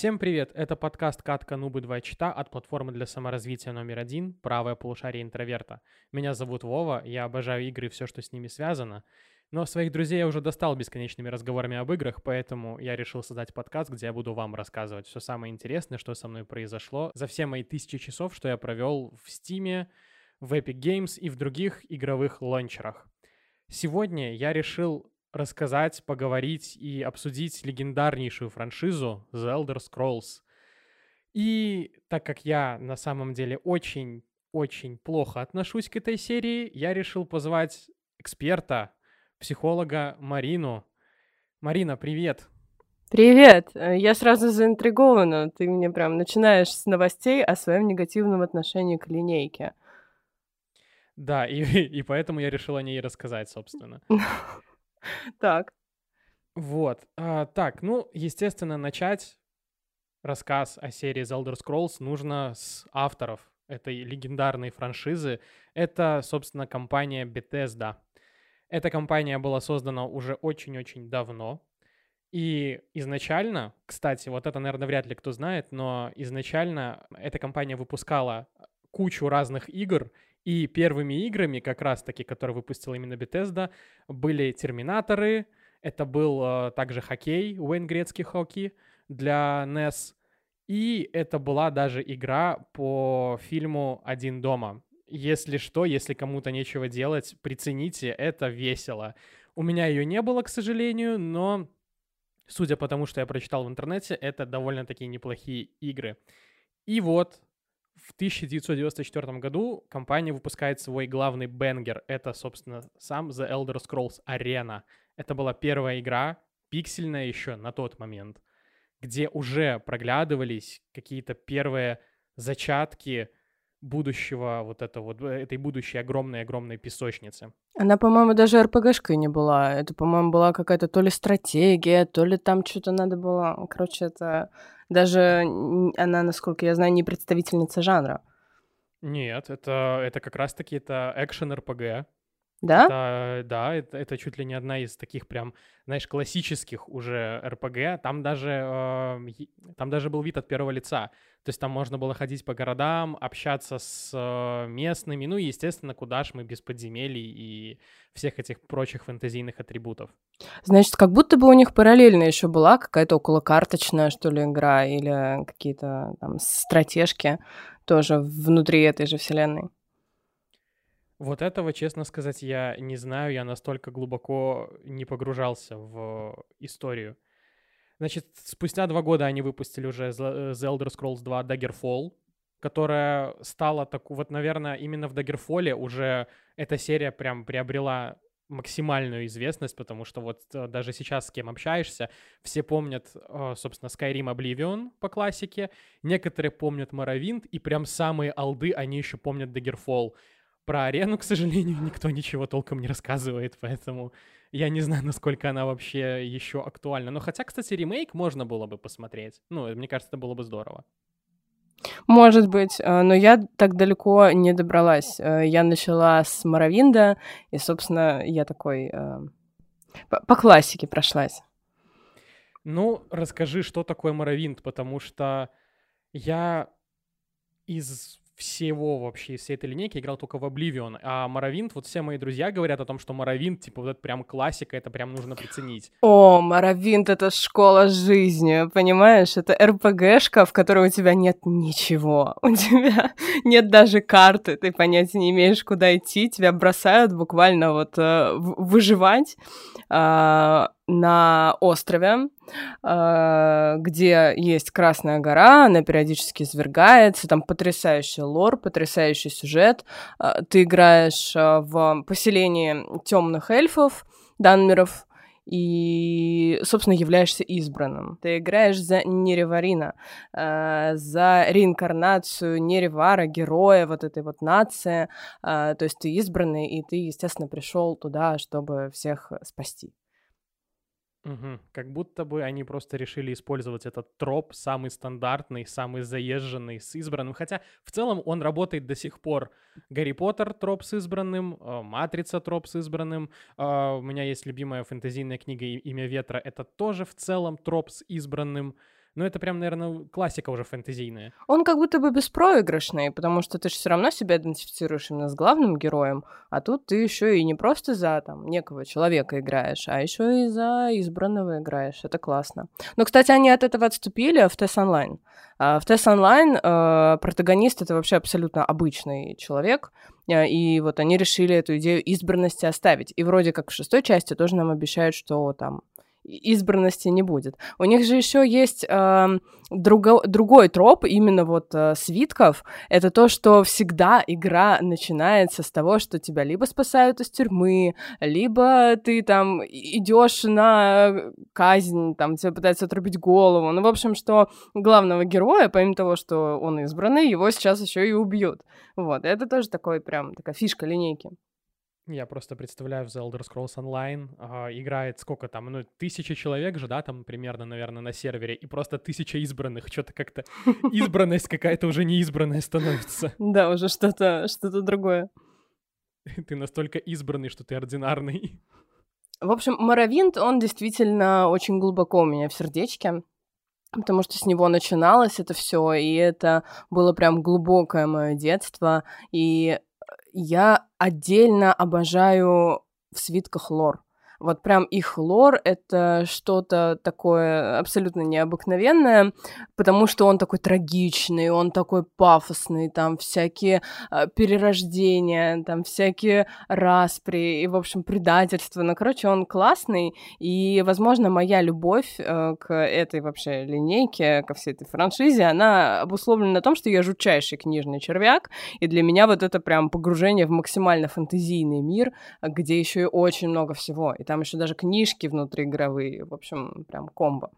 Всем привет! Это подкаст «Катка Нубы 2 чита» от платформы для саморазвития номер один «Правое полушарие интроверта». Меня зовут Вова, я обожаю игры и все, что с ними связано. Но своих друзей я уже достал бесконечными разговорами об играх, поэтому я решил создать подкаст, где я буду вам рассказывать все самое интересное, что со мной произошло за все мои тысячи часов, что я провел в Steam, в Epic Games и в других игровых лончерах. Сегодня я решил рассказать, поговорить и обсудить легендарнейшую франшизу The Elder Scrolls. И так как я на самом деле очень-очень плохо отношусь к этой серии, я решил позвать эксперта, психолога Марину. Марина, привет! Привет! Э, я сразу заинтригована. Ты мне прям начинаешь с новостей о своем негативном отношении к линейке. Да, и, и поэтому я решил о ней рассказать, собственно. Так. Вот. А, так, ну, естественно, начать рассказ о серии Elder Scrolls нужно с авторов этой легендарной франшизы. Это, собственно, компания Bethesda. Эта компания была создана уже очень-очень давно. И изначально, кстати, вот это, наверное, вряд ли кто знает, но изначально эта компания выпускала кучу разных игр, и первыми играми, как раз-таки, которые выпустила именно Bethesda, были Терминаторы, это был э, также хоккей, Уэйн Грецкий хоккей для NES, и это была даже игра по фильму «Один дома». Если что, если кому-то нечего делать, прицените, это весело. У меня ее не было, к сожалению, но судя по тому, что я прочитал в интернете, это довольно-таки неплохие игры. И вот в 1994 году компания выпускает свой главный бенгер. Это, собственно, сам The Elder Scrolls Arena. Это была первая игра, пиксельная еще на тот момент, где уже проглядывались какие-то первые зачатки будущего, вот это вот, э, этой будущей огромной-огромной писочницы. Она, по-моему, даже РПГшкой не была. Это, по-моему, была какая-то то ли стратегия, то ли там что-то надо было. Короче, это даже она, насколько я знаю, не представительница жанра. Нет, это, это как раз-таки это экшен-РПГ. Да? Это, да, это, это чуть ли не одна из таких прям, знаешь, классических уже РПГ. Там даже, э, там даже был вид от первого лица. То есть там можно было ходить по городам, общаться с э, местными, ну и, естественно, куда ж мы без подземелий и всех этих прочих фэнтезийных атрибутов. Значит, как будто бы у них параллельно еще была какая-то околокарточная, что ли, игра или какие-то там стратежки тоже внутри этой же вселенной. Вот этого, честно сказать, я не знаю, я настолько глубоко не погружался в историю. Значит, спустя два года они выпустили уже The Elder Scrolls 2 Daggerfall, которая стала так, вот, наверное, именно в Daggerfall уже эта серия прям приобрела максимальную известность, потому что вот э, даже сейчас с кем общаешься, все помнят, э, собственно, Skyrim Oblivion по классике, некоторые помнят Morrowind, и прям самые алды, они еще помнят Daggerfall. Про арену, к сожалению, никто ничего толком не рассказывает, поэтому я не знаю, насколько она вообще еще актуальна. Но хотя, кстати, ремейк можно было бы посмотреть. Ну, мне кажется, это было бы здорово. Может быть, э, но я так далеко не добралась. Э, я начала с Моровинда, и, собственно, я такой э, по, по классике прошлась. Ну, расскажи, что такое Моровинд, потому что я из всего вообще, всей этой линейки играл только в Oblivion, а Моровинт, вот все мои друзья говорят о том, что Моровинт, типа, вот это прям классика, это прям нужно приценить. О, Моровинт — это школа жизни, понимаешь? Это РПГшка, в которой у тебя нет ничего. У тебя нет даже карты, ты понятия не имеешь, куда идти, тебя бросают буквально вот э, выживать. На острове, э, где есть Красная гора, она периодически извергается, там потрясающий лор, потрясающий сюжет. Э, ты играешь э, в поселении темных эльфов, данмеров, и, собственно, являешься избранным. Ты играешь за Нереварина, э, за реинкарнацию Неревара, героя вот этой вот нации. Э, то есть ты избранный, и ты, естественно, пришел туда, чтобы всех спасти. Угу. Как будто бы они просто решили использовать этот троп, самый стандартный, самый заезженный, с избранным. Хотя в целом он работает до сих пор. Гарри Поттер троп с избранным, э, Матрица троп с избранным. Э, у меня есть любимая фэнтезийная книга «Имя ветра». Это тоже в целом троп с избранным. Но это прям, наверное, классика уже фэнтезийная. Он как будто бы беспроигрышный, потому что ты же все равно себя идентифицируешь именно с главным героем, а тут ты еще и не просто за там некого человека играешь, а еще и за избранного играешь. Это классно. Но, кстати, они от этого отступили в TES Online. А в TES Online э, протагонист это вообще абсолютно обычный человек, и вот они решили эту идею избранности оставить. И вроде как в шестой части тоже нам обещают, что там избранности не будет. У них же еще есть э, друго, другой троп, именно вот э, свитков. Это то, что всегда игра начинается с того, что тебя либо спасают из тюрьмы, либо ты там идешь на казнь, там тебе пытаются отрубить голову. Ну, в общем, что главного героя, помимо того, что он избранный, его сейчас еще и убьют. Вот, это тоже такой прям такая фишка линейки. Я просто представляю, в The Elder Scrolls Online а, играет сколько там, ну, тысяча человек же, да, там примерно, наверное, на сервере, и просто тысяча избранных. Что-то как-то избранность какая-то уже неизбранная становится. Да, уже что-то что другое. Ты настолько избранный, что ты ординарный. В общем, Моровинт, он действительно очень глубоко у меня в сердечке, потому что с него начиналось это все, и это было прям глубокое мое детство, и я отдельно обожаю в свитках лор. Вот прям их лор — это что-то такое абсолютно необыкновенное, потому что он такой трагичный, он такой пафосный, там всякие э, перерождения, там всякие распри и, в общем, предательства. Ну, короче, он классный, и, возможно, моя любовь э, к этой вообще линейке, ко всей этой франшизе, она обусловлена на том, что я жутчайший книжный червяк, и для меня вот это прям погружение в максимально фантазийный мир, где еще и очень много всего. И там еще даже книжки внутриигровые, в общем, прям комбо.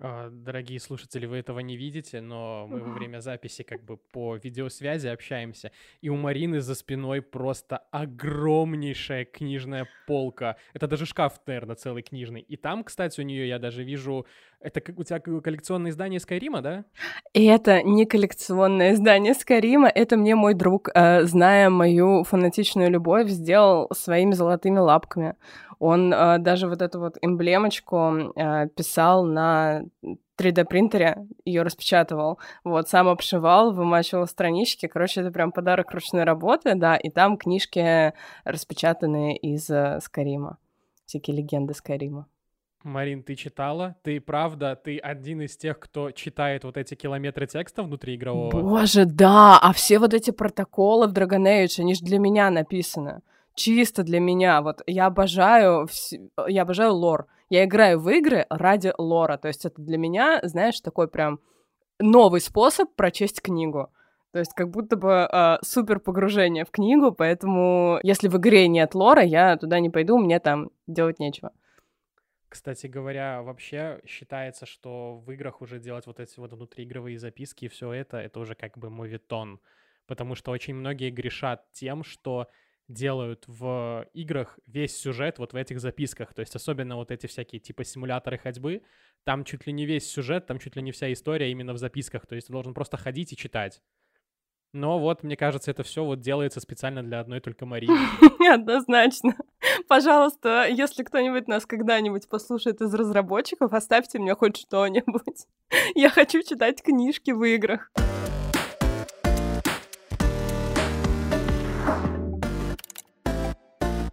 А, дорогие слушатели, вы этого не видите, но мы во время записи как бы по видеосвязи общаемся, и у Марины за спиной просто огромнейшая книжная полка. Это даже шкаф, наверное, целый книжный. И там, кстати, у нее я даже вижу... Это как у тебя коллекционное издание Скайрима, да? Это не коллекционное издание Скайрима, это мне мой друг, э, зная мою фанатичную любовь, сделал своими золотыми лапками. Он э, даже вот эту вот эмблемочку э, писал на 3D-принтере, ее распечатывал, вот, сам обшивал, вымачивал странички, короче, это прям подарок ручной работы, да, и там книжки распечатанные из э, Скарима, всякие легенды Скарима. Марин, ты читала? Ты правда, ты один из тех, кто читает вот эти километры текста внутри игрового? Боже, да! А все вот эти протоколы в Dragon Age, они же для меня написаны чисто для меня. Вот я обожаю, я обожаю лор. Я играю в игры ради лора. То есть это для меня, знаешь, такой прям новый способ прочесть книгу. То есть как будто бы э, супер погружение в книгу, поэтому если в игре нет лора, я туда не пойду, мне там делать нечего. Кстати говоря, вообще считается, что в играх уже делать вот эти вот внутриигровые записки и все это, это уже как бы мовитон. Потому что очень многие грешат тем, что делают в играх весь сюжет вот в этих записках. То есть особенно вот эти всякие типа симуляторы ходьбы, там чуть ли не весь сюжет, там чуть ли не вся история именно в записках. То есть ты должен просто ходить и читать. Но вот, мне кажется, это все вот делается специально для одной только Марии. Однозначно. Пожалуйста, если кто-нибудь нас когда-нибудь послушает из разработчиков, оставьте мне хоть что-нибудь. Я хочу читать книжки в играх.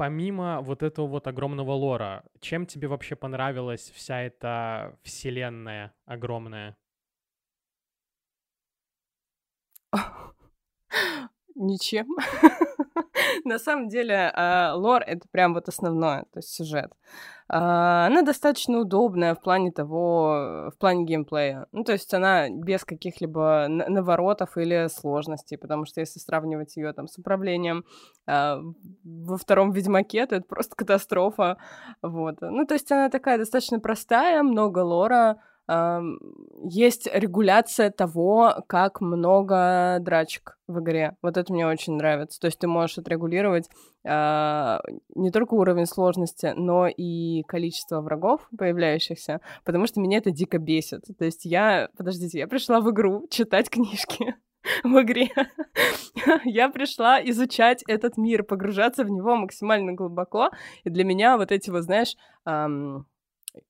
помимо вот этого вот огромного лора, чем тебе вообще понравилась вся эта вселенная огромная? Ничем. На самом деле, а, лор — это прям вот основное, то есть сюжет. А, она достаточно удобная в плане того, в плане геймплея. Ну, то есть она без каких-либо наворотов или сложностей, потому что если сравнивать ее там с управлением а, во втором Ведьмаке, то это просто катастрофа. Вот. Ну, то есть она такая достаточно простая, много лора, есть регуляция того, как много драчек в игре. Вот это мне очень нравится. То есть ты можешь отрегулировать э, не только уровень сложности, но и количество врагов появляющихся, потому что меня это дико бесит. То есть я, подождите, я пришла в игру читать книжки в игре. я пришла изучать этот мир, погружаться в него максимально глубоко. И для меня вот эти вот, знаешь, эм,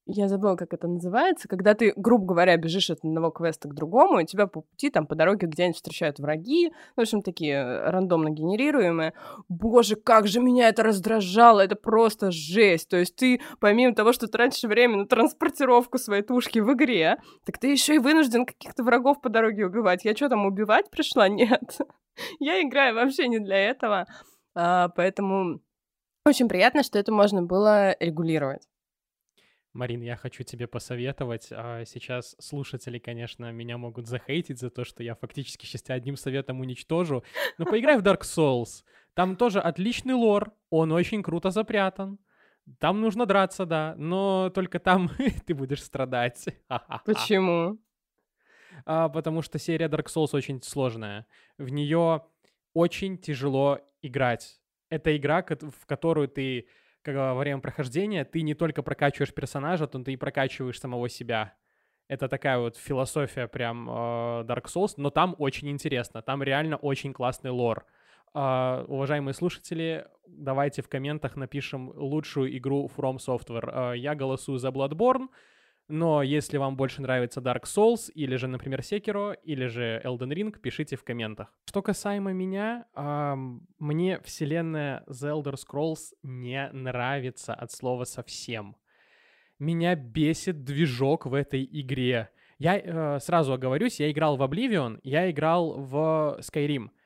я забыла, как это называется, когда ты, грубо говоря, бежишь от одного квеста к другому, и тебя по пути там по дороге где-нибудь встречают враги, в общем, такие э, рандомно генерируемые. Боже, как же меня это раздражало, это просто жесть. То есть ты, помимо того, что тратишь время на транспортировку своей тушки в игре, так ты еще и вынужден каких-то врагов по дороге убивать. Я что там, убивать пришла? Нет. Я играю вообще не для этого. А, поэтому очень приятно, что это можно было регулировать. Марин, я хочу тебе посоветовать. А, сейчас слушатели, конечно, меня могут захейтить за то, что я фактически сейчас одним советом уничтожу. Но поиграй в Dark Souls. Там тоже отличный лор, он очень круто запрятан. Там нужно драться, да, но только там ты будешь страдать. Почему? А, потому что серия Dark Souls очень сложная. В нее очень тяжело играть. Это игра, в которую ты как, во время прохождения ты не только прокачиваешь персонажа, то ты и прокачиваешь самого себя. Это такая вот философия прям э, Dark Souls, но там очень интересно, там реально очень классный лор. Uh, уважаемые слушатели, давайте в комментах напишем лучшую игру From Software. Uh, я голосую за Bloodborne, но если вам больше нравится Dark Souls, или же, например, Sekiro, или же Elden Ring, пишите в комментах. Что касаемо меня, эм, мне вселенная The Elder Scrolls не нравится от слова совсем. Меня бесит движок в этой игре. Я э, сразу оговорюсь, я играл в Oblivion, я играл в Skyrim —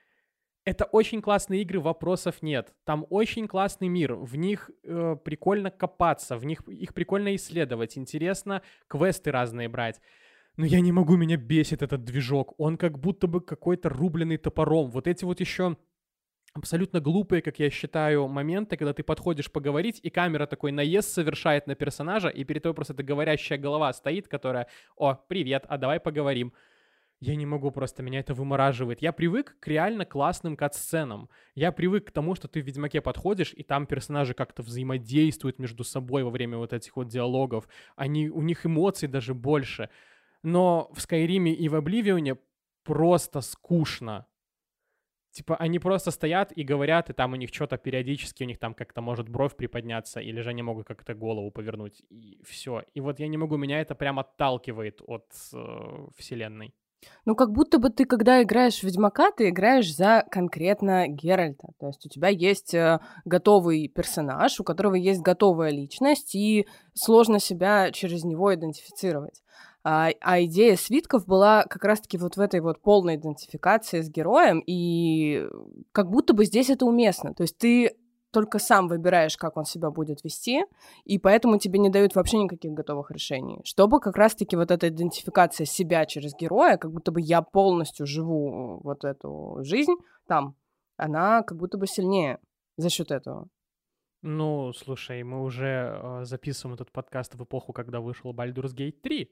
это очень классные игры, вопросов нет. Там очень классный мир, в них э, прикольно копаться, в них их прикольно исследовать, интересно квесты разные брать. Но я не могу, меня бесит этот движок. Он как будто бы какой-то рубленый топором. Вот эти вот еще абсолютно глупые, как я считаю, моменты, когда ты подходишь поговорить, и камера такой наезд совершает на персонажа, и перед тобой просто эта говорящая голова стоит, которая «О, привет, а давай поговорим». Я не могу просто, меня это вымораживает. Я привык к реально классным кат-сценам. Я привык к тому, что ты в Ведьмаке подходишь, и там персонажи как-то взаимодействуют между собой во время вот этих вот диалогов. Они, у них эмоций даже больше. Но в Скайриме и в Обливионе просто скучно. Типа они просто стоят и говорят, и там у них что-то периодически, у них там как-то может бровь приподняться, или же они могут как-то голову повернуть, и все. И вот я не могу, меня это прям отталкивает от э, вселенной. Ну, как будто бы ты, когда играешь в Ведьмака, ты играешь за конкретно Геральта. То есть у тебя есть э, готовый персонаж, у которого есть готовая личность, и сложно себя через него идентифицировать. А, а идея свитков была как раз-таки вот в этой вот полной идентификации с героем, и как будто бы здесь это уместно. То есть ты только сам выбираешь, как он себя будет вести, и поэтому тебе не дают вообще никаких готовых решений. Чтобы как раз-таки вот эта идентификация себя через героя, как будто бы я полностью живу вот эту жизнь там, она как будто бы сильнее за счет этого. Ну, слушай, мы уже э, записываем этот подкаст в эпоху, когда вышел Baldur's Gate 3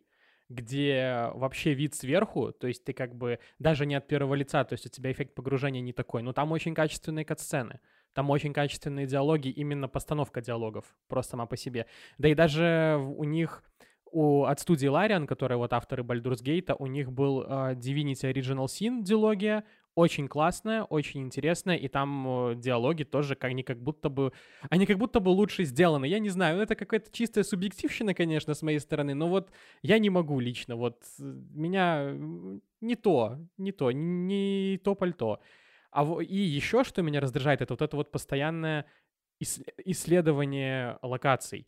где вообще вид сверху, то есть ты как бы даже не от первого лица, то есть у тебя эффект погружения не такой, но там очень качественные катсцены. Там очень качественные диалоги, именно постановка диалогов, просто сама по себе. Да и даже у них, у, от студии Larian, которые вот авторы Baldur's Gate, у них был uh, Divinity Original Sin диалогия, очень классная, очень интересная, и там uh, диалоги тоже как, они как будто бы, они как будто бы лучше сделаны. Я не знаю, это какая-то чистая субъективщина, конечно, с моей стороны, но вот я не могу лично, вот меня не то, не то, не то пальто. А и еще что меня раздражает, это вот это вот постоянное исследование локаций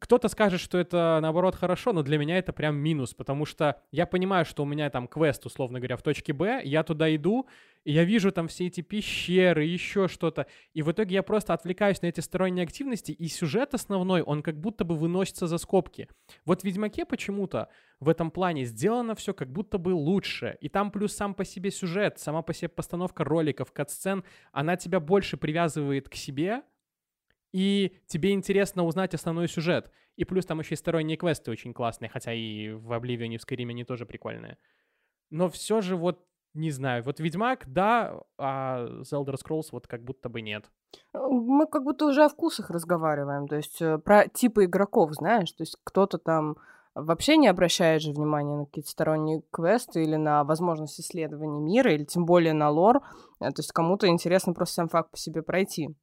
кто-то скажет, что это наоборот хорошо, но для меня это прям минус, потому что я понимаю, что у меня там квест, условно говоря, в точке Б, я туда иду, и я вижу там все эти пещеры, еще что-то, и в итоге я просто отвлекаюсь на эти сторонние активности, и сюжет основной, он как будто бы выносится за скобки. Вот в Ведьмаке почему-то в этом плане сделано все как будто бы лучше, и там плюс сам по себе сюжет, сама по себе постановка роликов, кат-сцен, она тебя больше привязывает к себе, и тебе интересно узнать основной сюжет. И плюс там еще и сторонние квесты очень классные, хотя и в Обливионе, и в Скайриме они тоже прикольные. Но все же вот не знаю, вот Ведьмак, да, а The Elder Scrolls вот как будто бы нет. Мы как будто уже о вкусах разговариваем, то есть э, про типы игроков, знаешь, то есть кто-то там вообще не обращает же внимания на какие-то сторонние квесты или на возможность исследования мира, или тем более на лор, э, то есть кому-то интересно просто сам факт по себе пройти.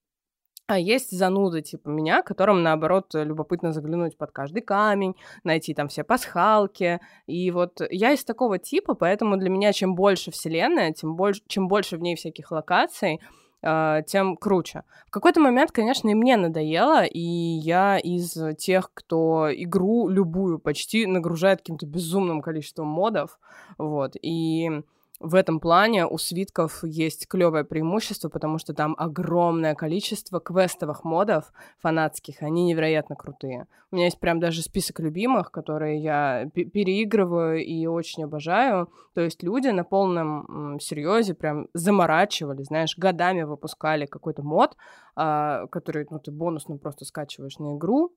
А есть зануды типа меня, которым, наоборот, любопытно заглянуть под каждый камень, найти там все пасхалки. И вот я из такого типа, поэтому для меня чем больше вселенная, тем больше, чем больше в ней всяких локаций, э, тем круче. В какой-то момент, конечно, и мне надоело, и я из тех, кто игру любую почти нагружает каким-то безумным количеством модов, вот, и в этом плане у свитков есть клевое преимущество, потому что там огромное количество квестовых модов фанатских, они невероятно крутые. У меня есть прям даже список любимых, которые я переигрываю и очень обожаю. То есть люди на полном серьезе прям заморачивали, знаешь, годами выпускали какой-то мод, а, который ну, ты бонусно просто скачиваешь на игру,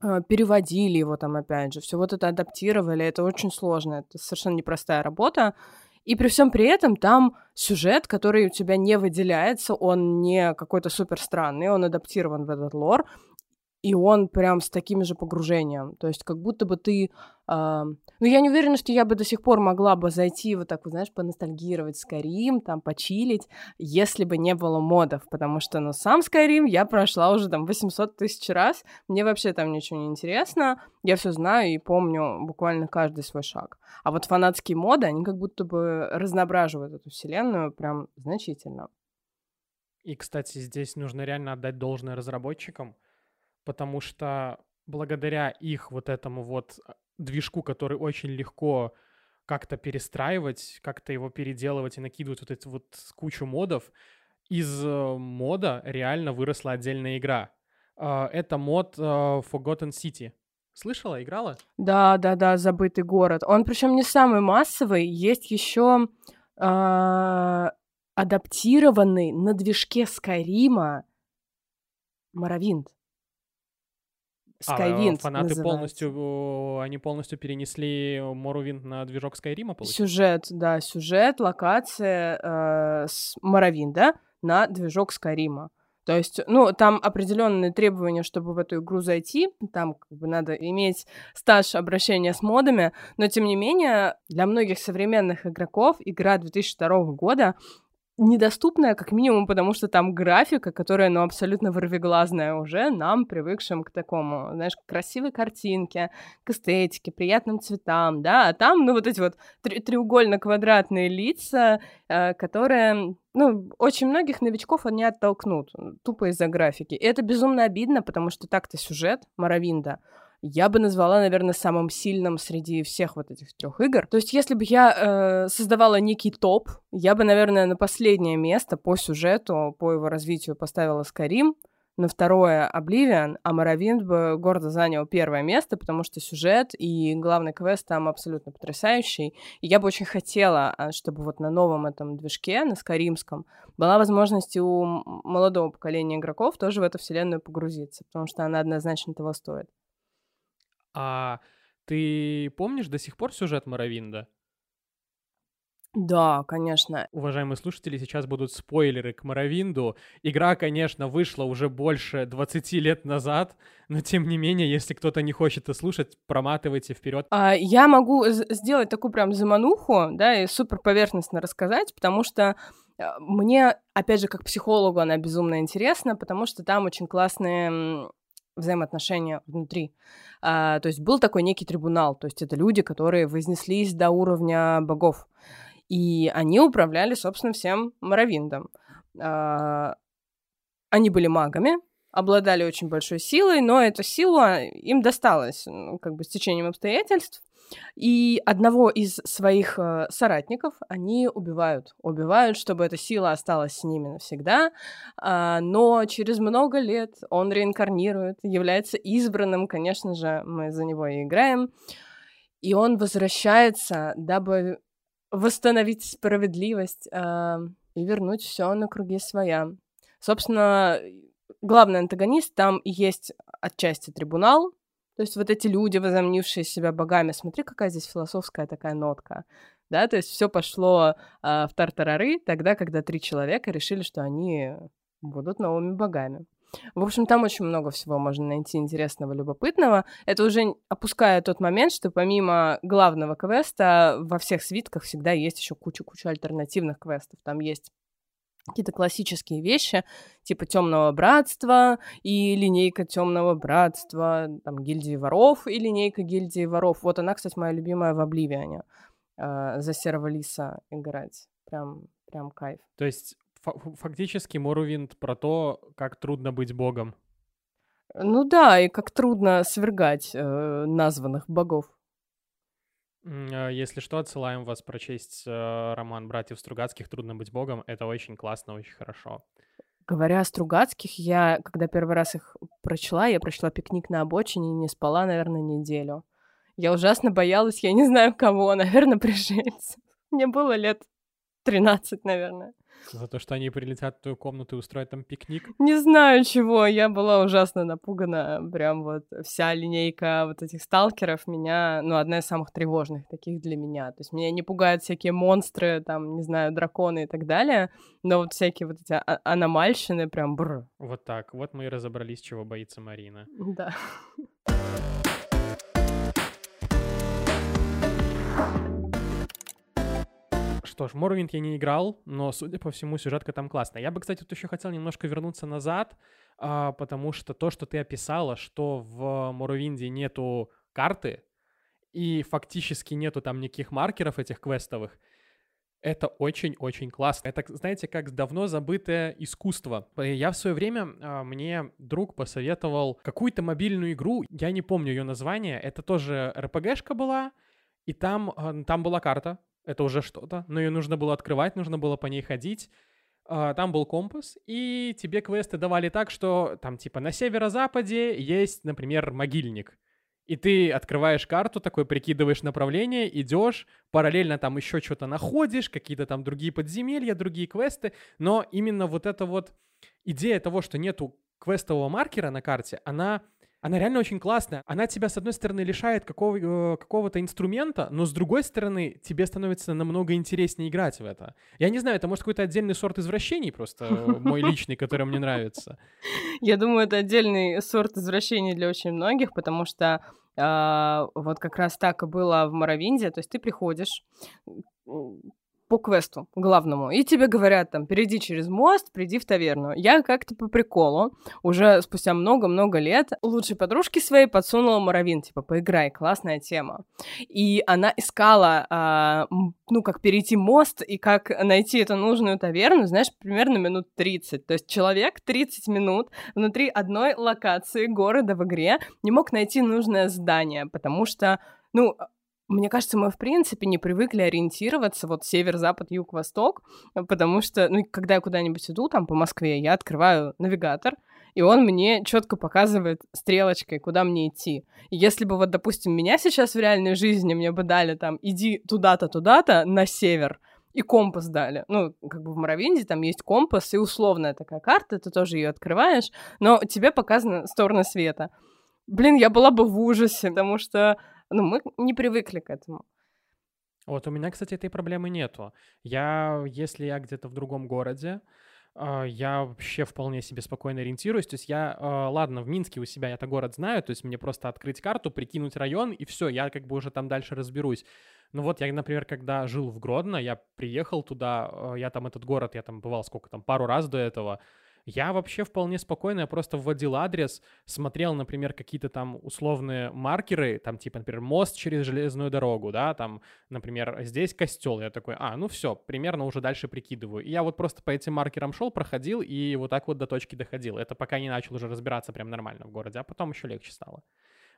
а, переводили его там опять же, все вот это адаптировали, это очень сложно, это совершенно непростая работа, и при всем при этом там сюжет, который у тебя не выделяется, он не какой-то супер странный, он адаптирован в этот лор, и он прям с таким же погружением. То есть как будто бы ты... Э, ну, я не уверена, что я бы до сих пор могла бы зайти вот так, вот, знаешь, поностальгировать Skyrim, там, почилить, если бы не было модов, потому что, ну, сам Skyrim я прошла уже там 800 тысяч раз, мне вообще там ничего не интересно, я все знаю и помню буквально каждый свой шаг. А вот фанатские моды, они как будто бы разноображивают эту вселенную прям значительно. И, кстати, здесь нужно реально отдать должное разработчикам, потому что благодаря их вот этому вот а, движку, который очень легко как-то перестраивать, как-то его переделывать и накидывать вот эти вот кучу модов, из э, мода реально выросла отдельная игра. А, это мод э, Forgotten City. Слышала, играла? Да, да, да, забытый город. Он причем не самый массовый, есть еще а, адаптированный на движке Скайрима Моровинт. Skywind а фанаты называется. полностью, они полностью перенесли Morrowind на движок Skyrim, получается? Сюжет, да, сюжет, локация э, с Morrowind, на движок Skyrim. То есть, ну, там определенные требования, чтобы в эту игру зайти. Там как бы надо иметь стаж обращения с модами. Но, тем не менее, для многих современных игроков игра 2002 года недоступная, как минимум, потому что там графика, которая, ну, абсолютно вырвиглазная уже, нам, привыкшим к такому, знаешь, к красивой картинке, к эстетике, приятным цветам, да, а там, ну, вот эти вот три- треугольно-квадратные лица, э, которые, ну, очень многих новичков они оттолкнут, тупо из-за графики. И это безумно обидно, потому что так-то сюжет Маравинда, я бы назвала, наверное, самым сильным среди всех вот этих трех игр. То есть, если бы я э, создавала некий топ, я бы, наверное, на последнее место по сюжету, по его развитию поставила Skyrim, на второе Oblivion, а Morrowind бы гордо занял первое место, потому что сюжет и главный квест там абсолютно потрясающий. И я бы очень хотела, а, чтобы вот на новом этом движке, на Скаримском, была возможность у молодого поколения игроков тоже в эту вселенную погрузиться, потому что она однозначно того стоит. А ты помнишь до сих пор сюжет Моровинда? Да, конечно. Уважаемые слушатели, сейчас будут спойлеры к Моровинду. Игра, конечно, вышла уже больше 20 лет назад, но тем не менее, если кто-то не хочет это слушать, проматывайте вперед. А, я могу сделать такую прям замануху, да, и супер поверхностно рассказать, потому что а, мне, опять же, как психологу она безумно интересна, потому что там очень классные взаимоотношения внутри. А, то есть был такой некий трибунал, то есть это люди, которые вознеслись до уровня богов. И они управляли, собственно, всем Моровиндом. А, они были магами, обладали очень большой силой, но эта сила им досталась ну, как бы с течением обстоятельств. И одного из своих э, соратников они убивают. Убивают, чтобы эта сила осталась с ними навсегда. А, но через много лет он реинкарнирует, является избранным, конечно же, мы за него и играем. И он возвращается, дабы восстановить справедливость э, и вернуть все на круги своя. Собственно, главный антагонист там есть отчасти трибунал, то есть вот эти люди, возомнившие себя богами, смотри, какая здесь философская такая нотка. Да, то есть все пошло э, в тартарары тогда, когда три человека решили, что они будут новыми богами. В общем, там очень много всего можно найти интересного, любопытного. Это уже опуская тот момент, что помимо главного квеста во всех свитках всегда есть еще куча-куча альтернативных квестов. Там есть какие-то классические вещи, типа темного братства и линейка темного братства, там гильдии воров и линейка гильдии воров. Вот она, кстати, моя любимая в Обливиане. Э, за серого лиса играть. Прям, прям кайф. То есть фактически Морувинд про то, как трудно быть богом. Ну да, и как трудно свергать э, названных богов. А, если что, отсылаем вас прочесть э, роман «Братьев Стругацких. Трудно быть богом». Это очень классно, очень хорошо. Говоря о Стругацких, я, когда первый раз их прочла, я прочла «Пикник на обочине» и не спала, наверное, неделю. Я ужасно боялась, я не знаю кого, наверное, пришельцев. Мне было лет 13, наверное. За то, что они прилетят в твою комнату и устроят там пикник? Не знаю чего, я была ужасно напугана. Прям вот вся линейка вот этих сталкеров меня, ну, одна из самых тревожных таких для меня. То есть меня не пугают всякие монстры, там, не знаю, драконы и так далее, но вот всякие вот эти а- аномальщины прям бр. Вот так, вот мы и разобрались, чего боится Марина. Да. Что ж, Морвинд я не играл, но, судя по всему, сюжетка там классная. Я бы, кстати, тут еще хотел немножко вернуться назад, а, потому что то, что ты описала, что в Морвинде нету карты, и фактически нету там никаких маркеров этих квестовых, это очень-очень классно. Это, знаете, как давно забытое искусство. Я в свое время, а, мне друг посоветовал какую-то мобильную игру, я не помню ее название, это тоже РПГшка была, и там, а, там была карта, это уже что-то, но ее нужно было открывать, нужно было по ней ходить. А, там был компас, и тебе квесты давали так, что там типа на северо-западе есть, например, могильник. И ты открываешь карту, такой прикидываешь направление, идешь, параллельно там еще что-то находишь, какие-то там другие подземелья, другие квесты, но именно вот эта вот идея того, что нету квестового маркера на карте, она она реально очень классная. Она тебя, с одной стороны, лишает какого- э, какого-то инструмента, но с другой стороны, тебе становится намного интереснее играть в это. Я не знаю, это может какой-то отдельный сорт извращений просто, э, мой личный, который мне нравится. Я думаю, это отдельный сорт извращений для очень многих, потому что а, вот как раз так и было в Моровинде. То есть ты приходишь, по квесту главному, и тебе говорят там, перейди через мост, приди в таверну. Я как-то по приколу, уже спустя много-много лет, лучшей подружке своей подсунула Моровин, типа, поиграй, классная тема. И она искала, а, ну, как перейти мост и как найти эту нужную таверну, знаешь, примерно минут 30. То есть человек 30 минут внутри одной локации города в игре не мог найти нужное здание, потому что ну, мне кажется, мы, в принципе, не привыкли ориентироваться вот север, запад, юг, восток, потому что, ну, когда я куда-нибудь иду, там, по Москве, я открываю навигатор, и он мне четко показывает стрелочкой, куда мне идти. И если бы вот, допустим, меня сейчас в реальной жизни мне бы дали там, иди туда-то, туда-то, на север, и компас дали. Ну, как бы в Моровинде там есть компас, и условная такая карта, ты тоже ее открываешь, но тебе показана сторона света. Блин, я была бы в ужасе, потому что ну, мы не привыкли к этому. Вот у меня, кстати, этой проблемы нету. Я, если я где-то в другом городе, а, я вообще вполне себе спокойно ориентируюсь. То есть я, а, ладно, в Минске у себя я-то город знаю, то есть мне просто открыть карту, прикинуть район, и все, я как бы уже там дальше разберусь. Ну вот я, например, когда жил в Гродно, я приехал туда, а, я там этот город, я там бывал сколько там, пару раз до этого, я вообще вполне спокойно, я просто вводил адрес, смотрел, например, какие-то там условные маркеры, там типа, например, мост через железную дорогу, да, там, например, здесь костел, я такой, а, ну все, примерно уже дальше прикидываю. И я вот просто по этим маркерам шел, проходил и вот так вот до точки доходил. Это пока не начал уже разбираться прям нормально в городе, а потом еще легче стало.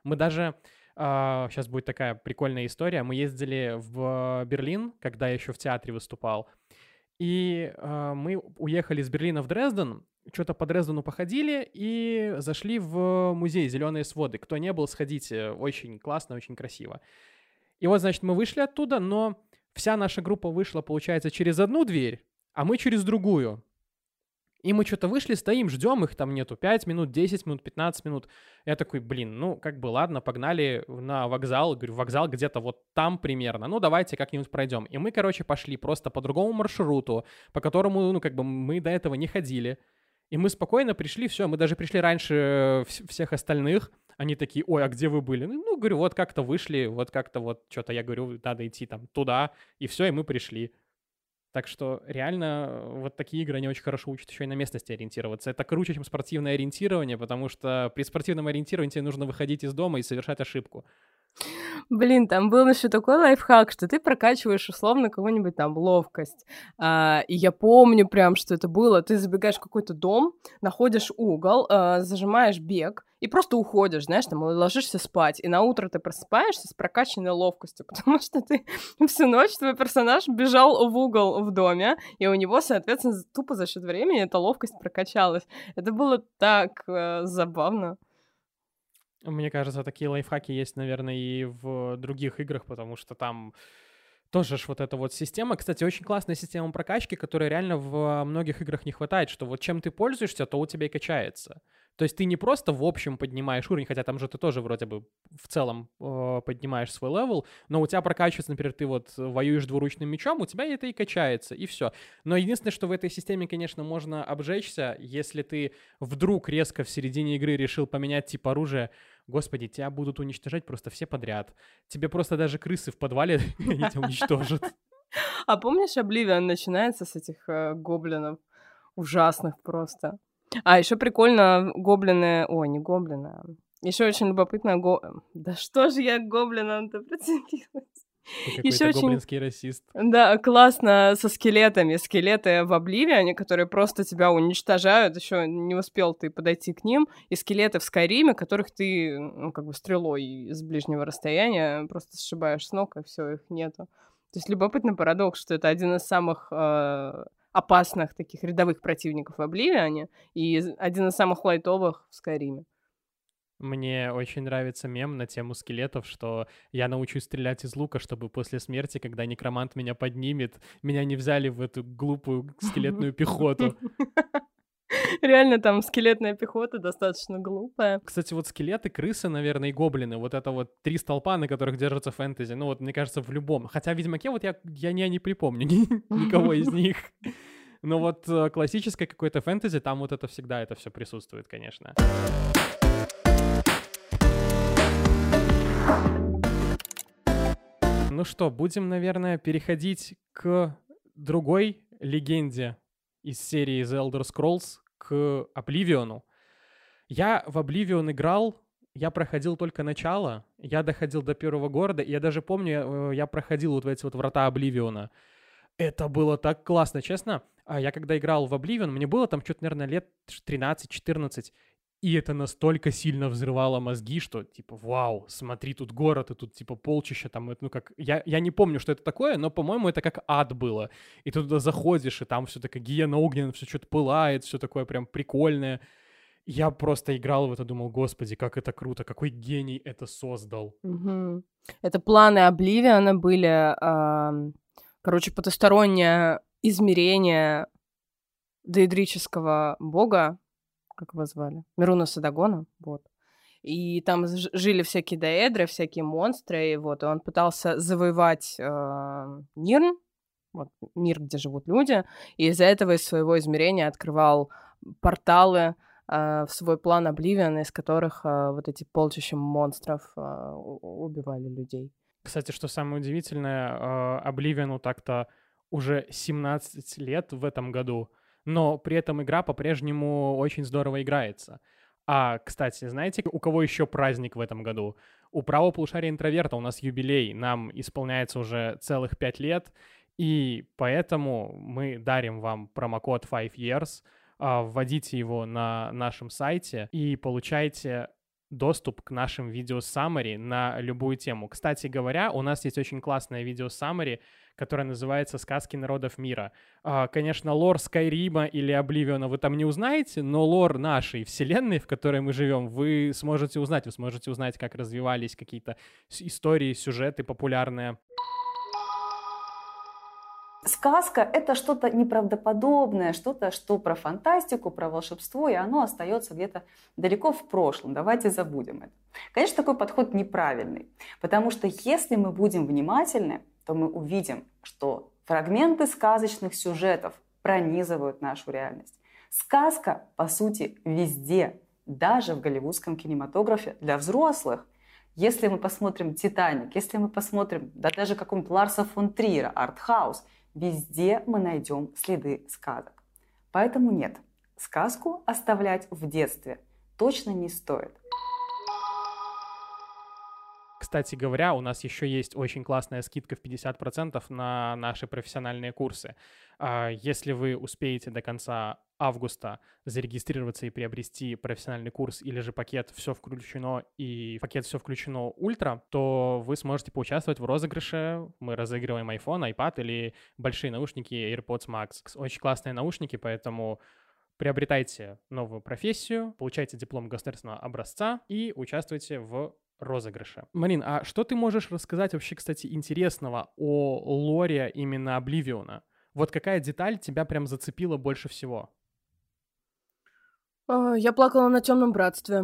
Мы даже Uh, сейчас будет такая прикольная история. Мы ездили в Берлин, когда я еще в театре выступал. И uh, мы уехали из Берлина в Дрезден, что-то по Дрездену походили и зашли в музей «Зеленые своды». Кто не был, сходите. Очень классно, очень красиво. И вот, значит, мы вышли оттуда, но вся наша группа вышла, получается, через одну дверь, а мы через другую. И мы что-то вышли, стоим, ждем, их там нету 5 минут, 10 минут, 15 минут. Я такой, блин, ну, как бы, ладно, погнали на вокзал. Говорю, вокзал где-то вот там примерно. Ну, давайте как-нибудь пройдем. И мы, короче, пошли просто по другому маршруту, по которому, ну, как бы, мы до этого не ходили. И мы спокойно пришли, все, мы даже пришли раньше э, всех остальных. Они такие, ой, а где вы были? Ну, ну говорю, вот как-то вышли, вот как-то вот что-то, я говорю, надо идти там туда, и все, и мы пришли. Так что реально э, вот такие игры, они очень хорошо учат еще и на местности ориентироваться. Это круче, чем спортивное ориентирование, потому что при спортивном ориентировании тебе нужно выходить из дома и совершать ошибку. Блин, там был еще такой лайфхак, что ты прокачиваешь условно кого-нибудь там ловкость. А, и я помню прям, что это было. Ты забегаешь в какой-то дом, находишь угол, а, зажимаешь бег и просто уходишь, знаешь, там ложишься спать. И на утро ты просыпаешься с прокачанной ловкостью, потому что ты всю ночь твой персонаж бежал в угол в доме, и у него, соответственно, тупо за счет времени эта ловкость прокачалась. Это было так э, забавно. Мне кажется, такие лайфхаки есть, наверное, и в других играх, потому что там тоже ж вот эта вот система. Кстати, очень классная система прокачки, которая реально в многих играх не хватает, что вот чем ты пользуешься, то у тебя и качается. То есть ты не просто в общем поднимаешь уровень, хотя там же ты тоже вроде бы в целом э, поднимаешь свой level, но у тебя прокачивается, например, ты вот воюешь двуручным мечом, у тебя это и качается, и все. Но единственное, что в этой системе, конечно, можно обжечься, если ты вдруг резко в середине игры решил поменять тип оружия, господи, тебя будут уничтожать просто все подряд. Тебе просто даже крысы в подвале уничтожат. А помнишь, Обливион начинается с этих э, гоблинов? Ужасных просто. А еще прикольно гоблины... Ой, не гоблины. А еще очень любопытно... Го... Да что же я к гоблинам-то прицепилась? Еще очень... гоблинский расист. Да, классно со скелетами. Скелеты в Обливиане, которые просто тебя уничтожают. Еще не успел ты подойти к ним. И скелеты в Скайриме, которых ты, ну, как бы стрелой с ближнего расстояния просто сшибаешь с ног, и все, их нету. То есть любопытный парадокс, что это один из самых э, опасных таких рядовых противников в Обливиане и один из самых лайтовых в Скайриме. Мне очень нравится мем на тему скелетов, что я научусь стрелять из лука, чтобы после смерти, когда некромант меня поднимет, меня не взяли в эту глупую скелетную пехоту. Реально там скелетная пехота достаточно глупая. Кстати, вот скелеты, крысы, наверное, и гоблины. Вот это вот три столпа, на которых держится фэнтези. Ну вот, мне кажется, в любом. Хотя в Ведьмаке вот я, я, я не припомню никого из них. Но вот э, классическое какое-то фэнтези, там вот это всегда это все присутствует, конечно. Ну что, будем, наверное, переходить к другой легенде из серии The Elder Scrolls, Обливиону. Я в Обливион играл, я проходил только начало, я доходил до первого города, и я даже помню, я э, проходил вот эти вот врата Обливиона. Это было так классно, честно. А я когда играл в Обливион, мне было там что-то, наверное, лет 13-14, и это настолько сильно взрывало мозги, что, типа, вау, смотри, тут город, и тут, типа, полчища, там, ну, как... Я, я не помню, что это такое, но, по-моему, это как ад было. И ты туда заходишь, и там все такое гиена огненная, все что-то пылает, все такое прям прикольное. Я просто играл в это, думал, господи, как это круто, какой гений это создал. Угу. Это планы Обливиана были, э, короче, потустороннее измерение дейдрического бога, как его звали? Мируна Садагона, вот. И там жили всякие даэдры, всякие монстры, и вот, и он пытался завоевать э, Нирн, вот, мир, где живут люди, и из-за этого из своего измерения открывал порталы э, в свой план Обливиана, из которых э, вот эти полчища монстров э, убивали людей. Кстати, что самое удивительное, э, Обливиану так-то уже 17 лет в этом году, но при этом игра по-прежнему очень здорово играется. А, кстати, знаете, у кого еще праздник в этом году? У правополушария интроверта у нас юбилей, нам исполняется уже целых пять лет, и поэтому мы дарим вам промокод 5 years, а, вводите его на нашем сайте и получайте доступ к нашим видео summary на любую тему. Кстати говоря, у нас есть очень классное видео summary, которое называется «Сказки народов мира». А, конечно, лор Скайрима или Обливиона вы там не узнаете, но лор нашей вселенной, в которой мы живем, вы сможете узнать. Вы сможете узнать, как развивались какие-то истории, сюжеты популярные сказка — это что-то неправдоподобное, что-то, что про фантастику, про волшебство, и оно остается где-то далеко в прошлом. Давайте забудем это. Конечно, такой подход неправильный, потому что если мы будем внимательны, то мы увидим, что фрагменты сказочных сюжетов пронизывают нашу реальность. Сказка, по сути, везде, даже в голливудском кинематографе для взрослых. Если мы посмотрим «Титаник», если мы посмотрим, да даже какой-нибудь Ларса фон Триера, «Артхаус», Везде мы найдем следы сказок. Поэтому нет, сказку оставлять в детстве точно не стоит. Кстати говоря, у нас еще есть очень классная скидка в 50% на наши профессиональные курсы. А, если вы успеете до конца августа зарегистрироваться и приобрести профессиональный курс или же пакет «Все включено» и пакет «Все включено ультра», то вы сможете поучаствовать в розыгрыше. Мы разыгрываем iPhone, iPad или большие наушники AirPods Max. Очень классные наушники, поэтому приобретайте новую профессию, получайте диплом государственного образца и участвуйте в розыгрыше. Марин, а что ты можешь рассказать вообще, кстати, интересного о лоре именно Обливиона? Вот какая деталь тебя прям зацепила больше всего? А, я плакала на темном братстве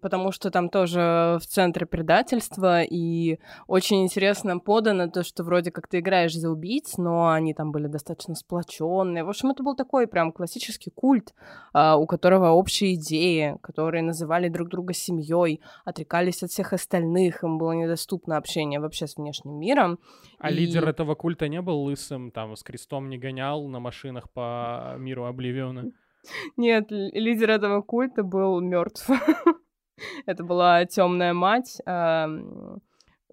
потому что там тоже в центре предательства, и очень интересно подано то, что вроде как ты играешь за убийц, но они там были достаточно сплоченные. В общем, это был такой прям классический культ, а, у которого общие идеи, которые называли друг друга семьей, отрекались от всех остальных, им было недоступно общение вообще с внешним миром. А и... лидер этого культа не был лысым, там, с крестом не гонял на машинах по миру Обливиона? Нет, лидер этого культа был мертв. Это была темная мать,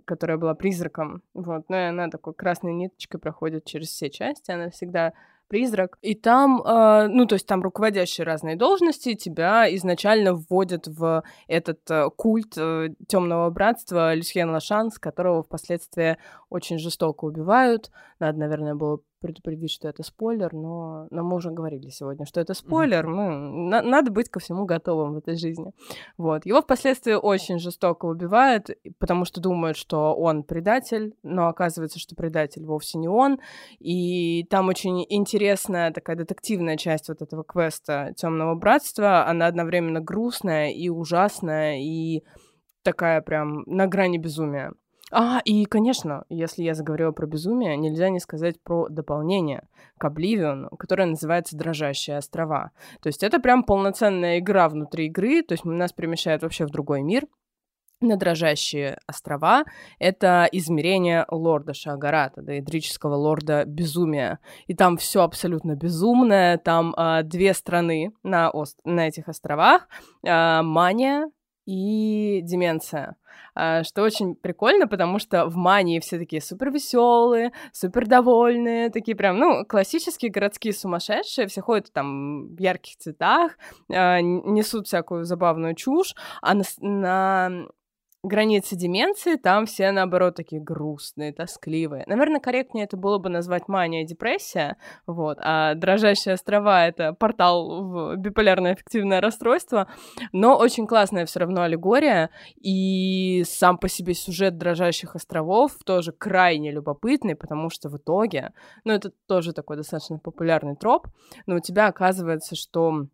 которая была призраком. Вот, но она такой красной ниточкой проходит через все части. Она всегда призрак. И там, э, ну, то есть там руководящие разные должности, тебя изначально вводят в этот э, культ э, темного братства Люсьен Лашанс, которого впоследствии очень жестоко убивают. Надо, наверное, было предупредить, что это спойлер, но, мы уже говорили сегодня, что это спойлер. Мы, на, надо быть ко всему готовым в этой жизни. Вот. Его впоследствии очень жестоко убивают, потому что думают, что он предатель, но оказывается, что предатель вовсе не он. И там очень интересная такая детективная часть вот этого квеста Темного братства. Она одновременно грустная и ужасная, и такая прям на грани безумия. А, и, конечно, если я заговорила про безумие, нельзя не сказать про дополнение к Oblivion, которое называется «Дрожащие острова». То есть это прям полноценная игра внутри игры, то есть нас перемещают вообще в другой мир, на дрожащие острова. Это измерение лорда Шагарата, доидрического лорда безумия. И там все абсолютно безумное. Там э, две страны на, ост- на этих островах. Э, мания и деменция. А, что очень прикольно, потому что в Мании все такие супер веселые, супер довольные, такие прям, ну, классические городские сумасшедшие, все ходят там в ярких цветах, а, несут всякую забавную чушь, а на, на границы деменции, там все, наоборот, такие грустные, тоскливые. Наверное, корректнее это было бы назвать мания и депрессия, вот, а дрожащие острова — это портал в биполярное эффективное расстройство, но очень классная все равно аллегория, и сам по себе сюжет дрожащих островов тоже крайне любопытный, потому что в итоге, ну, это тоже такой достаточно популярный троп, но у тебя оказывается, что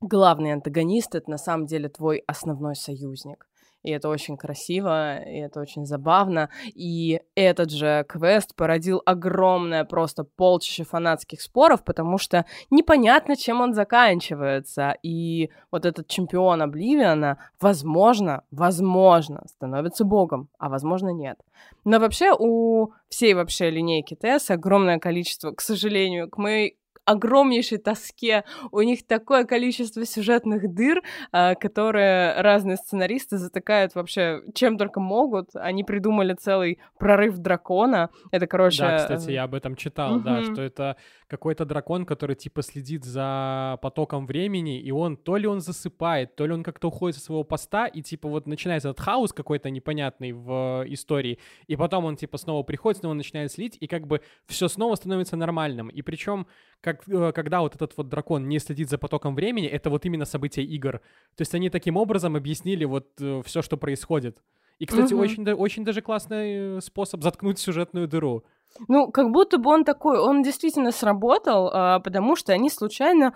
главный антагонист — это на самом деле твой основной союзник и это очень красиво, и это очень забавно. И этот же квест породил огромное просто полчище фанатских споров, потому что непонятно, чем он заканчивается. И вот этот чемпион Обливиана, возможно, возможно, становится богом, а возможно, нет. Но вообще у всей вообще линейки ТС огромное количество, к сожалению, к моей огромнейшей тоске. У них такое количество сюжетных дыр, а, которые разные сценаристы затыкают вообще чем только могут. Они придумали целый прорыв дракона. Это, короче... Да, кстати, я об этом читал, угу. да, что это какой-то дракон, который типа следит за потоком времени, и он то ли он засыпает, то ли он как-то уходит со своего поста, и типа вот начинается этот хаос какой-то непонятный в истории, и потом он типа снова приходит, снова начинает следить, и как бы все снова становится нормальным. И причем как, э, когда вот этот вот дракон не следит за потоком времени, это вот именно события игр. То есть они таким образом объяснили вот э, все, что происходит. И, кстати, угу. очень, очень даже классный э, способ заткнуть сюжетную дыру. Ну, как будто бы он такой, он действительно сработал, а, потому что они случайно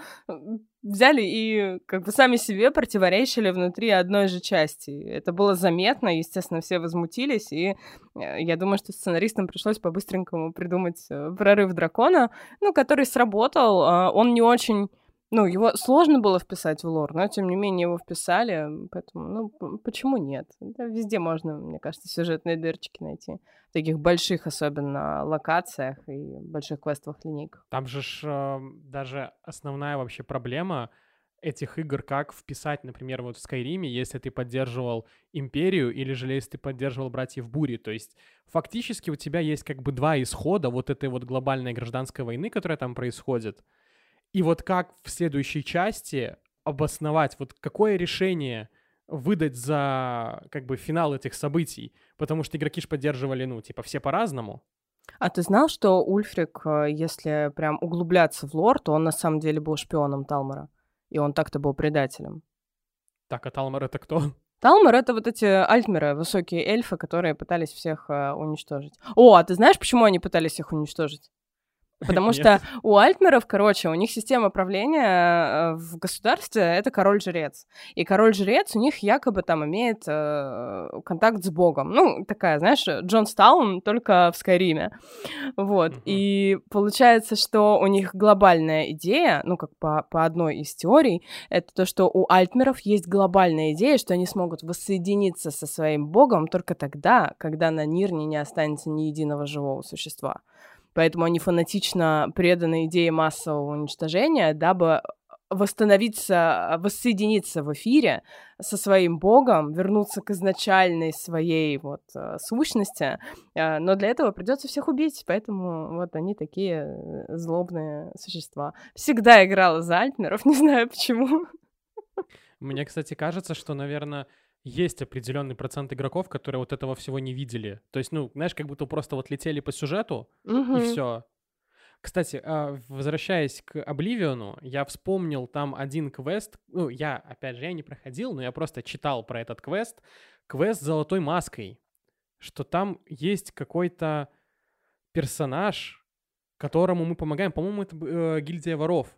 взяли и как бы сами себе противоречили внутри одной же части. Это было заметно, естественно, все возмутились, и э, я думаю, что сценаристам пришлось по-быстренькому придумать э, прорыв дракона, ну, который сработал. А, он не очень Ну, его сложно было вписать в лор, но тем не менее его вписали, поэтому, ну, почему нет? Везде можно, мне кажется, сюжетные дырочки найти. В таких больших, особенно, локациях и больших квестовых линейках. Там же ж, э, даже основная вообще проблема этих игр, как вписать, например, вот в Скайриме, если ты поддерживал Империю или же если ты поддерживал Братьев Бури. То есть фактически у тебя есть как бы два исхода вот этой вот глобальной гражданской войны, которая там происходит — и вот как в следующей части обосновать, вот какое решение выдать за как бы финал этих событий, потому что игроки ж поддерживали, ну, типа, все по-разному. А ты знал, что Ульфрик, э, если прям углубляться в лор, то он на самом деле был шпионом Талмара, и он так-то был предателем. Так, а Талмар это кто? Талмар — это вот эти альтмеры, высокие эльфы, которые пытались всех э, уничтожить. О, а ты знаешь, почему они пытались всех уничтожить? Потому что у альтмеров, короче, у них система правления э, в государстве — это король-жрец. И король-жрец у них якобы там имеет э, контакт с богом. Ну, такая, знаешь, Джон Стаун, только в Скайриме. Вот. Mm-hmm. И получается, что у них глобальная идея, ну, как по, по одной из теорий, это то, что у альтмеров есть глобальная идея, что они смогут воссоединиться со своим богом только тогда, когда на Нирне не останется ни единого живого существа. Поэтому они фанатично преданы идее массового уничтожения, дабы восстановиться, воссоединиться в эфире со своим богом, вернуться к изначальной своей вот э, сущности, э, но для этого придется всех убить, поэтому вот они такие э, злобные существа. Всегда играла за Альтмеров, не знаю почему. Мне, кстати, кажется, что, наверное, есть определенный процент игроков, которые вот этого всего не видели. То есть, ну, знаешь, как будто просто вот летели по сюжету, угу. и все. Кстати, а, возвращаясь к Обливиону, я вспомнил там один квест. Ну, я, опять же, я не проходил, но я просто читал про этот квест. Квест с золотой маской. Что там есть какой-то персонаж, которому мы помогаем. По-моему, это э, гильдия воров.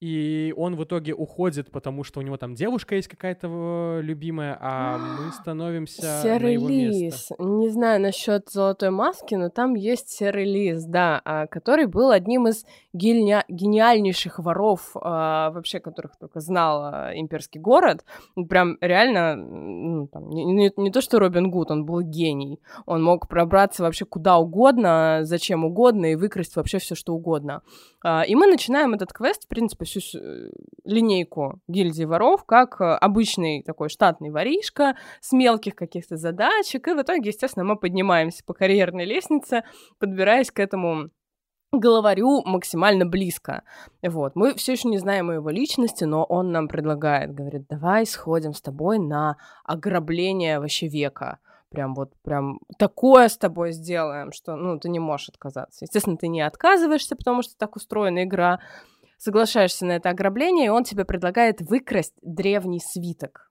И он в итоге уходит, потому что у него там девушка есть какая-то любимая, а мы становимся серый на его лис. место. Не знаю насчет золотой маски, но там есть серый лис, да, а, который был одним из гени... гениальнейших воров, а, вообще, которых только знал а, имперский город. Прям реально, ну, там, не, не, не то что Робин Гуд, он был гений. Он мог пробраться вообще куда угодно, зачем угодно и выкрасть вообще все что угодно. А, и мы начинаем этот квест, в принципе, всю э, линейку гильдии воров, как э, обычный такой штатный воришка с мелких каких-то задачек, и в итоге, естественно, мы поднимаемся по карьерной лестнице, подбираясь к этому главарю максимально близко. Вот. Мы все еще не знаем его личности, но он нам предлагает, говорит, давай сходим с тобой на ограбление вообще века прям вот прям такое с тобой сделаем, что, ну, ты не можешь отказаться. Естественно, ты не отказываешься, потому что так устроена игра. Соглашаешься на это ограбление, и он тебе предлагает выкрасть древний свиток.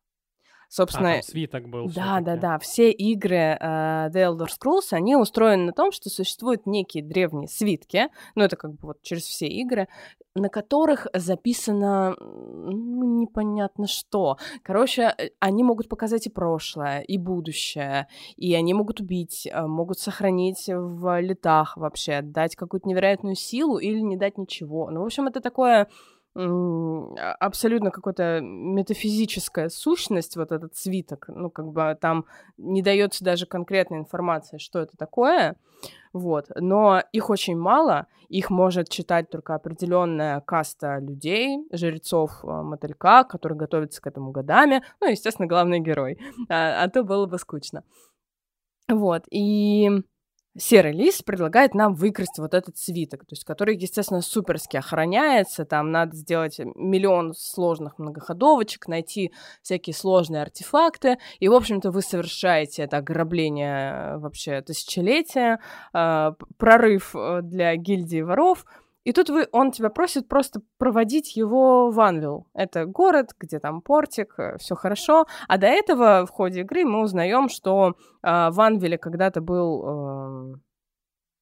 Собственно, а, там свиток был. Да, да, да. Все игры uh, The Elder Scrolls, они устроены на том, что существуют некие древние свитки, ну, это как бы вот через все игры, на которых записано ну, непонятно что. Короче, э, они могут показать и прошлое, и будущее, и они могут убить, э, могут сохранить в летах вообще, дать какую-то невероятную силу или не дать ничего. Ну, в общем, это такое абсолютно какая-то метафизическая сущность, вот этот свиток, ну, как бы там не дается даже конкретная информация, что это такое, вот, но их очень мало, их может читать только определенная каста людей, жрецов а, мотылька, которые готовятся к этому годами, ну, естественно, главный герой, а, а то было бы скучно. Вот, и серый лис предлагает нам выкрасть вот этот свиток, то есть который, естественно, суперски охраняется, там надо сделать миллион сложных многоходовочек, найти всякие сложные артефакты, и, в общем-то, вы совершаете это ограбление э, вообще тысячелетия, э, прорыв э, для гильдии воров, и тут вы, он тебя просит просто проводить его в Анвил. Это город, где там портик, э, все хорошо. А до этого в ходе игры мы узнаем, что э, в Анвиле когда-то был, э,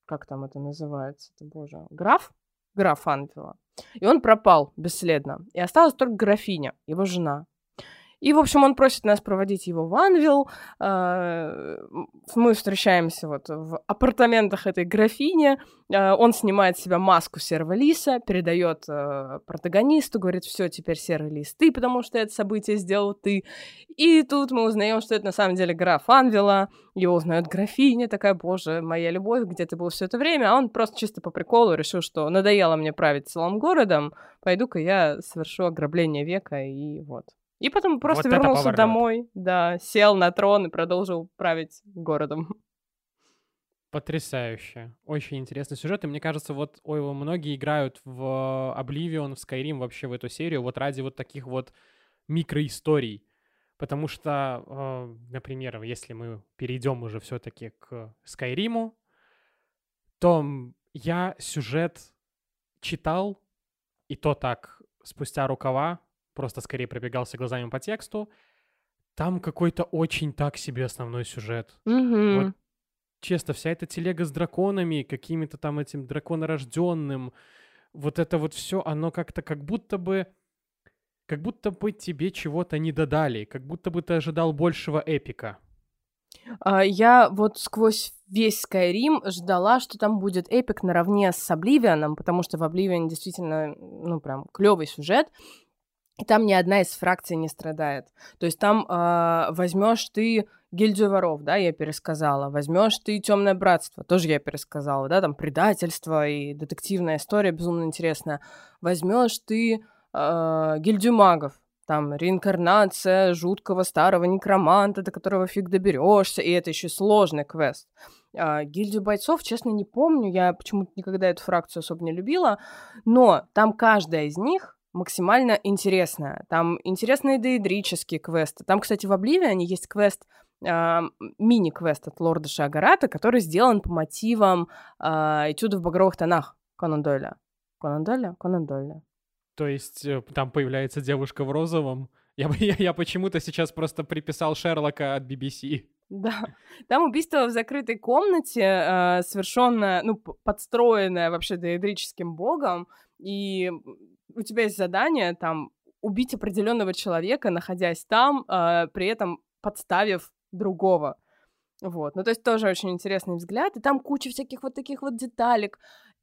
как там это называется, это боже, граф, граф Анвила. И он пропал бесследно. И осталась только графиня, его жена. И, в общем, он просит нас проводить его в Анвил. А, мы встречаемся вот в апартаментах этой графини. А, он снимает с себя маску серого лиса, передает а, протагонисту, говорит, все, теперь серый лис ты, потому что это событие сделал ты. И тут мы узнаем, что это на самом деле граф Анвила. Его узнает графиня, такая, боже, моя любовь, где ты был все это время? А он просто чисто по приколу решил, что надоело мне править целым городом, пойду-ка я совершу ограбление века, и вот. И потом просто вот вернулся домой, да, сел на трон и продолжил править городом. Потрясающе. Очень интересный сюжет. И мне кажется, вот ой, многие играют в Oblivion, в Skyrim, вообще в эту серию, вот ради вот таких вот микроисторий. Потому что, э, например, если мы перейдем уже все-таки к Скайриму, то я сюжет читал, и то так, спустя рукава, просто скорее пробегался глазами по тексту. Там какой-то очень так себе основной сюжет. Mm-hmm. Вот, честно, вся эта телега с драконами, какими-то там этим драконорожденным, вот это вот все, оно как-то как будто бы как будто бы тебе чего-то не додали, как будто бы ты ожидал большего эпика. А, я вот сквозь весь Skyrim ждала, что там будет эпик наравне с Обливианом, потому что в Обливиане действительно, ну, прям клевый сюжет. И там ни одна из фракций не страдает. То есть там э, возьмешь ты гильдию воров, да, я пересказала. Возьмешь ты темное братство, тоже я пересказала, да, там предательство и детективная история безумно интересная. Возьмешь ты э, гильдию магов, там реинкарнация жуткого старого некроманта, до которого фиг доберешься, и это еще сложный квест. А, гильдию бойцов, честно, не помню, я почему-то никогда эту фракцию особо не любила, но там каждая из них максимально интересная. Там интересные дейдрические квесты. Там, кстати, в Обливиане есть квест, э, мини-квест от лорда Шагарата, который сделан по мотивам э, этюда в багровых тонах Конан Дойля. Конан Дойля? Конан Дойля. То есть э, там появляется девушка в розовом? Я, я, я почему-то сейчас просто приписал Шерлока от BBC. Да, там убийство в закрытой комнате, э, совершенное, ну, подстроенное вообще доэдрическим богом, и у тебя есть задание там убить определенного человека, находясь там, э, при этом подставив другого. Вот. Ну, то есть тоже очень интересный взгляд. И там куча всяких вот таких вот деталек.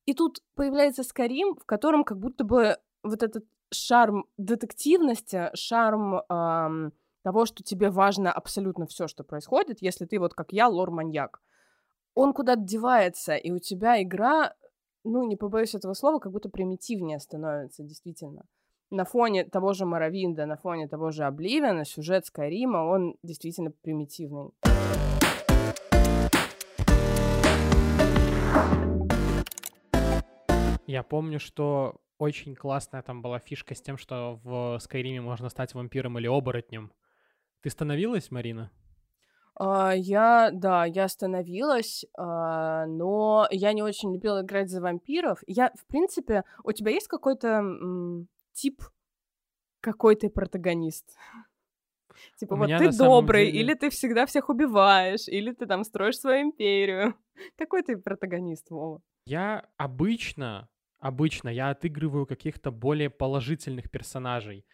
И тут появляется Скарим, в котором как будто бы вот этот шарм детективности, шарм эм, того, что тебе важно абсолютно все, что происходит, если ты вот как я, лор-маньяк. Он куда-то девается, и у тебя игра ну, не побоюсь этого слова, как будто примитивнее становится, действительно. На фоне того же Моровинда, на фоне того же Обливиана, сюжет Скайрима, он действительно примитивный. Я помню, что очень классная там была фишка с тем, что в Скайриме можно стать вампиром или оборотнем. Ты становилась, Марина? А, я, да, я остановилась, а, но я не очень любила играть за вампиров. Я, в принципе, у тебя есть какой-то м, тип, какой ты протагонист? Типа, У вот ты добрый, деле... или ты всегда всех убиваешь, или ты там строишь свою империю. Какой ты протагонист, Вова? Я обычно, обычно я отыгрываю каких-то более положительных персонажей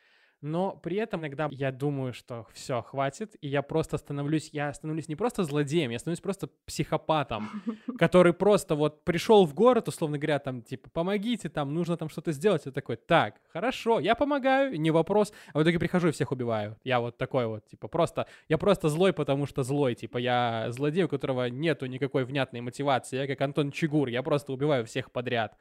но при этом иногда я думаю, что все, хватит, и я просто становлюсь, я становлюсь не просто злодеем, я становлюсь просто психопатом, который просто вот пришел в город, условно говоря, там, типа, помогите, там, нужно там что-то сделать, и такой, так, хорошо, я помогаю, не вопрос, а в итоге прихожу и всех убиваю. Я вот такой вот, типа, просто, я просто злой, потому что злой, типа, я злодей, у которого нету никакой внятной мотивации, я как Антон Чигур, я просто убиваю всех подряд.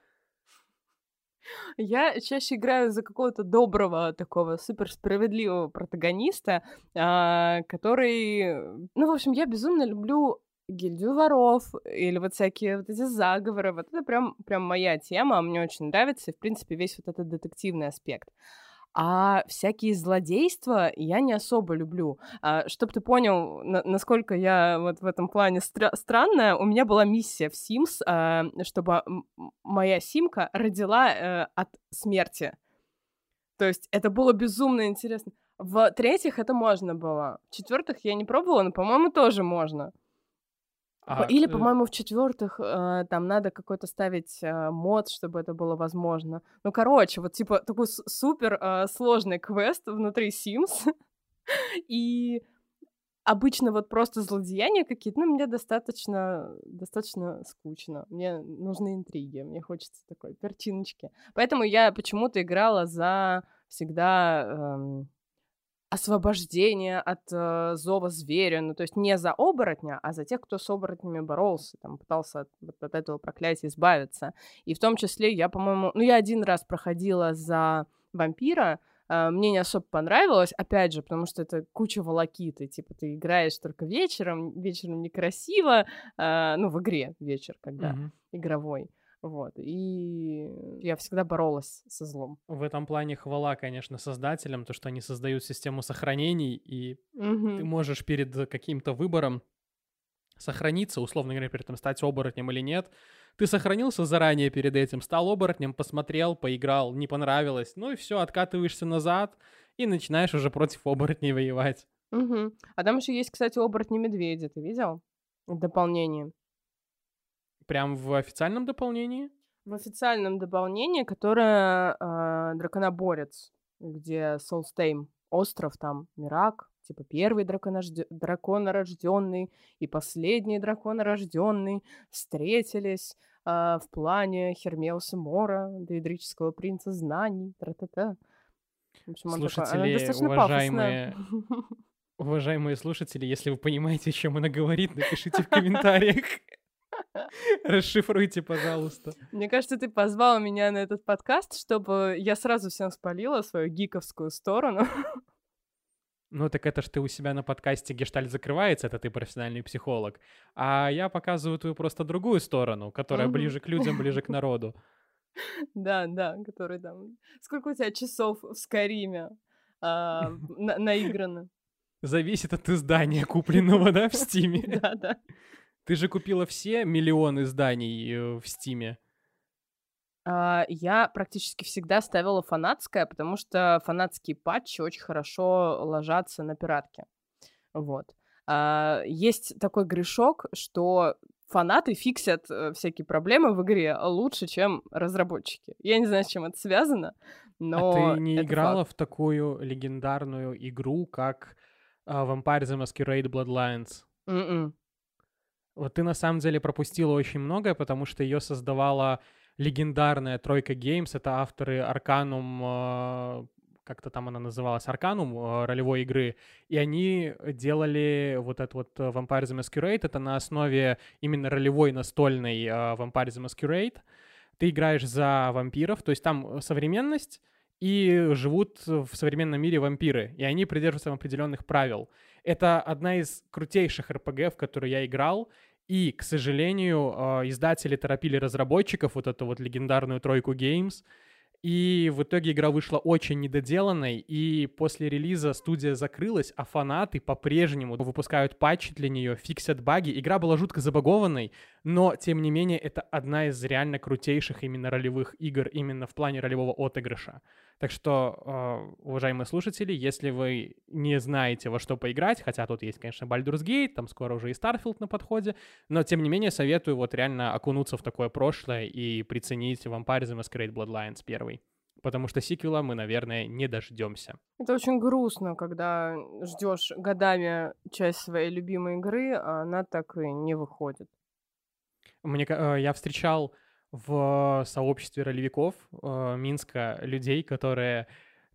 Я чаще играю за какого-то доброго, такого суперсправедливого протагониста, а, который... Ну, в общем, я безумно люблю гильдию воров или вот всякие вот эти заговоры. Вот это прям, прям моя тема, мне очень нравится, и, в принципе, весь вот этот детективный аспект. А всякие злодейства я не особо люблю. А, чтоб ты понял, на- насколько я вот в этом плане стра- странная, у меня была миссия в Sims, а, чтобы моя симка родила а, от смерти. То есть это было безумно интересно. В третьих это можно было. В четвертых я не пробовала, но, по-моему, тоже можно. А, Или, э, по-моему, в четвертых э, там надо какой-то ставить э, мод, чтобы это было возможно. Ну, короче, вот типа такой супер э, сложный квест внутри Sims. И обычно вот просто злодеяния какие-то, ну, мне достаточно, достаточно скучно. Мне нужны интриги, мне хочется такой перчиночки. Поэтому я почему-то играла за всегда эм, освобождение от э, зова зверя, ну, то есть не за оборотня, а за тех, кто с оборотнями боролся, там, пытался от, вот, от этого проклятия избавиться. И в том числе я, по-моему, ну, я один раз проходила за вампира, Uh, мне не особо понравилось, опять же, потому что это куча волокиты, типа ты играешь только вечером, вечером некрасиво, uh, ну, в игре вечер, когда mm-hmm. игровой. Вот. И я всегда боролась со злом. В этом плане хвала, конечно, создателям, то, что они создают систему сохранений, и угу. ты можешь перед каким-то выбором сохраниться, условно говоря, перед этим стать оборотнем или нет. Ты сохранился заранее перед этим, стал оборотнем, посмотрел, поиграл, не понравилось, ну и все, откатываешься назад и начинаешь уже против оборотней воевать. Угу. А там еще есть, кстати, оборотни медведи, ты видел? Дополнение. Прям в официальном дополнении? В официальном дополнении, которое э, Драконоборец, где Солстейм, остров там, Мирак, типа первый драконожд... драконорожденный и последний драконорожденный встретились э, в плане Хермеуса Мора, доидрического принца знаний, тра-та-та. В общем, Слушатели, такой, уважаемые, уважаемые слушатели, если вы понимаете, о чем она говорит, напишите в комментариях. Расшифруйте, пожалуйста. Мне кажется, ты позвал меня на этот подкаст, чтобы я сразу всем спалила свою гиковскую сторону. Ну, так это ж ты у себя на подкасте гештальт закрывается, это ты профессиональный психолог. А я показываю твою просто другую сторону, которая ближе к людям, ближе к народу. Да, да, который там... Сколько у тебя часов в Скариме а, наиграно? Зависит от издания, купленного, да, в Стиме? Да, да. Ты же купила все миллионы изданий э, в Стиме. Uh, я практически всегда ставила фанатское, потому что фанатские патчи очень хорошо ложатся на пиратке. Вот. Uh, есть такой грешок, что фанаты фиксят э, всякие проблемы в игре лучше, чем разработчики. Я не знаю, с чем это связано, но... А ты не играла факт. в такую легендарную игру, как uh, Vampire the Masquerade Bloodlines? Mm-mm. Вот ты на самом деле пропустила очень многое, потому что ее создавала легендарная тройка Games. Это авторы Arcanum, э, как-то там она называлась, Arcanum э, ролевой игры. И они делали вот этот вот э, Vampire the Masquerade. Это на основе именно ролевой настольной Vampire the Masquerade. Ты играешь за вампиров, то есть там современность, и живут в современном мире вампиры, и они придерживаются определенных правил. Это одна из крутейших РПГ, в которую я играл, и, к сожалению, а, издатели торопили разработчиков, вот эту вот легендарную тройку Games, и в итоге игра вышла очень недоделанной, и после релиза студия закрылась, а фанаты по-прежнему выпускают патчи для нее, фиксят баги. Игра была жутко забагованной, но, тем не менее, это одна из реально крутейших именно ролевых игр, именно в плане ролевого отыгрыша. Так что, а, уважаемые слушатели, если вы не знаете, во что поиграть, хотя тут есть, конечно, Baldur's Gate, там скоро уже и Starfield на подходе, но, тем не менее, советую вот реально окунуться в такое прошлое и приценить Vampire the Masquerade Bloodlines первый. Потому что сиквела мы, наверное, не дождемся. Это очень грустно, когда ждешь годами часть своей любимой игры, а она так и не выходит. Мне, э, я встречал в сообществе ролевиков э, Минска людей, которые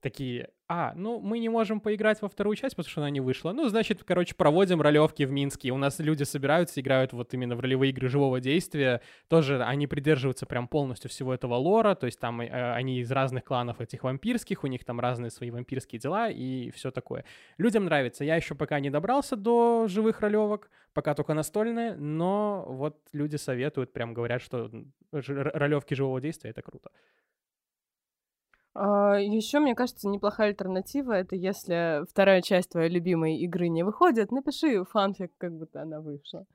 такие, а, ну, мы не можем поиграть во вторую часть, потому что она не вышла. Ну, значит, короче, проводим ролевки в Минске. У нас люди собираются, играют вот именно в ролевые игры живого действия. Тоже они придерживаются прям полностью всего этого лора, то есть там э, они из разных кланов этих вампирских, у них там разные свои вампирские дела и все такое. Людям нравится. Я еще пока не добрался до живых ролевок, пока только настольные, но вот люди советуют, прям говорят, что ролевки живого действия — это круто. А, Еще, мне кажется, неплохая альтернатива это если вторая часть твоей любимой игры не выходит, напиши фанфик, как будто она вышла.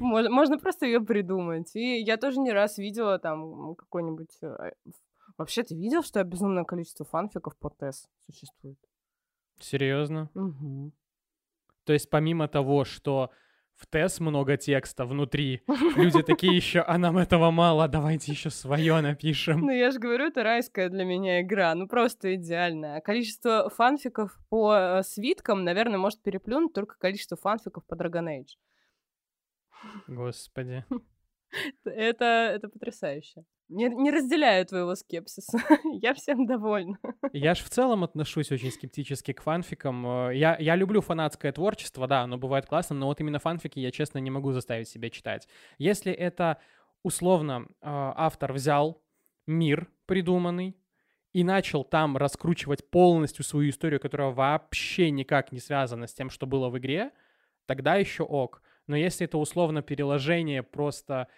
Можно, просто ее придумать. И я тоже не раз видела там какой-нибудь... Э, вообще, ты видел, что безумное количество фанфиков по ТЭС существует? Серьезно? Угу. То есть помимо того, что в ТЭС много текста внутри. Люди такие еще, а нам этого мало, давайте еще свое напишем. Ну, я же говорю, это райская для меня игра, ну просто идеальная. Количество фанфиков по э, свиткам, наверное, может переплюнуть только количество фанфиков по Dragon Age. Господи. Это, это потрясающе. Не, не разделяю твоего скепсиса. я всем довольна. Я ж в целом отношусь очень скептически к фанфикам. Э, я, я люблю фанатское творчество, да, оно бывает классным, но вот именно фанфики я, честно, не могу заставить себя читать. Если это условно э, автор взял мир придуманный и начал там раскручивать полностью свою историю, которая вообще никак не связана с тем, что было в игре, тогда еще ок. Но если это условно переложение просто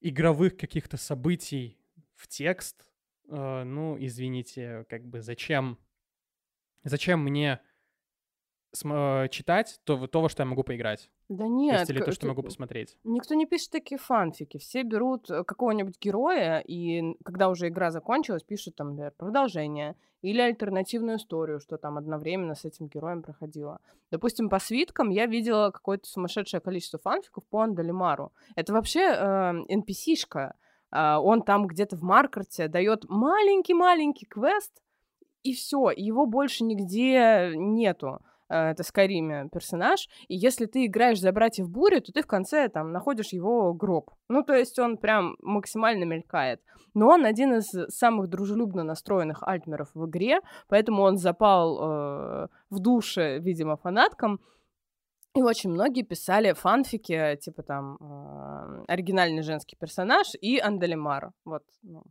игровых каких-то событий в текст, э, ну, извините, как бы зачем, зачем мне э, читать то, то, во что я могу поиграть? Да нет. Или то, что могу посмотреть. Никто не пишет такие фанфики. Все берут э, какого-нибудь героя, и когда уже игра закончилась, пишут там, например, продолжение или альтернативную историю, что там одновременно с этим героем проходило. Допустим, по свиткам я видела какое-то сумасшедшее количество фанфиков по Андалимару. Это вообще э, NPC-шка. Э, он там где-то в Маркарте дает маленький-маленький квест, и все, его больше нигде нету. Э, это Скайриме персонаж, и если ты играешь за братьев Бури, то ты в конце там находишь его гроб. Ну, то есть он прям максимально мелькает. Но он один из самых дружелюбно настроенных альтмеров в игре, поэтому он запал э, в душе, видимо, фанаткам. И очень многие писали фанфики, типа там э, оригинальный женский персонаж и Анделимар. Вот, ну,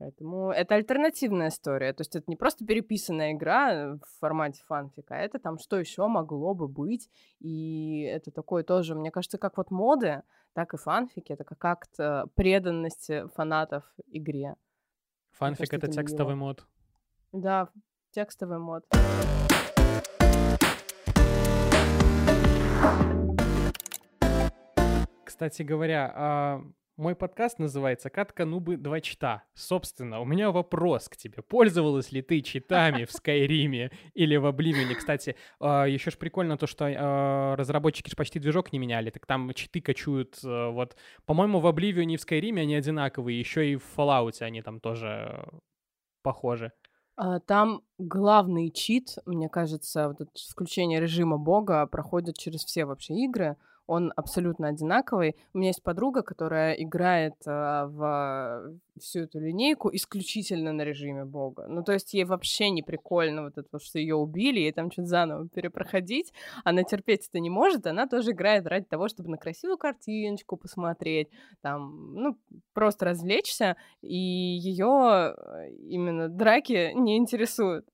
Поэтому это альтернативная история. То есть это не просто переписанная игра в формате фанфика, а это там что еще могло бы быть. И это такое тоже, мне кажется, как вот моды, так и фанфики. Это как акт э, преданности фанатов игре. Фанфик — это, это текстовый мило. мод. Да, текстовый мод. Кстати говоря, а мой подкаст называется «Катка нубы два чита». Собственно, у меня вопрос к тебе. Пользовалась ли ты читами в Скайриме или в Обливине? Кстати, а, еще ж прикольно то, что а, разработчики ж почти движок не меняли, так там читы качуют. Э, вот, по-моему, в Обливионе и в Скайриме они одинаковые, еще и в Fallout они там тоже похожи. А, там главный чит, мне кажется, вот это включение режима бога проходит через все вообще игры он абсолютно одинаковый. У меня есть подруга, которая играет э, в всю эту линейку исключительно на режиме бога. Ну, то есть ей вообще не прикольно вот это, что ее убили, ей там что-то заново перепроходить. Она терпеть это не может, она тоже играет ради того, чтобы на красивую картиночку посмотреть, там, ну, просто развлечься, и ее э, именно драки не интересуют.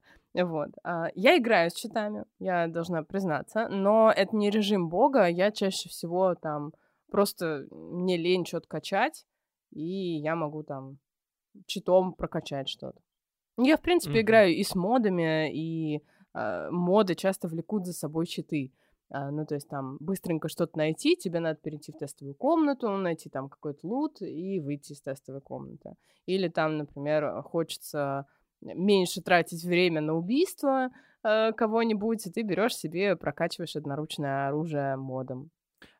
Вот. А, я играю с читами, я должна признаться, но это не режим бога, я чаще всего там просто мне лень что-то качать, и я могу там читом прокачать что-то. Я, в принципе, mm-hmm. играю и с модами, и э, моды часто влекут за собой читы. Uh, ну, то есть там быстренько что-то найти, тебе надо перейти в тестовую комнату, найти там какой-то лут и выйти из тестовой комнаты. Или там, например, хочется меньше тратить время на убийство э, кого-нибудь, и ты берешь себе, прокачиваешь одноручное оружие модом.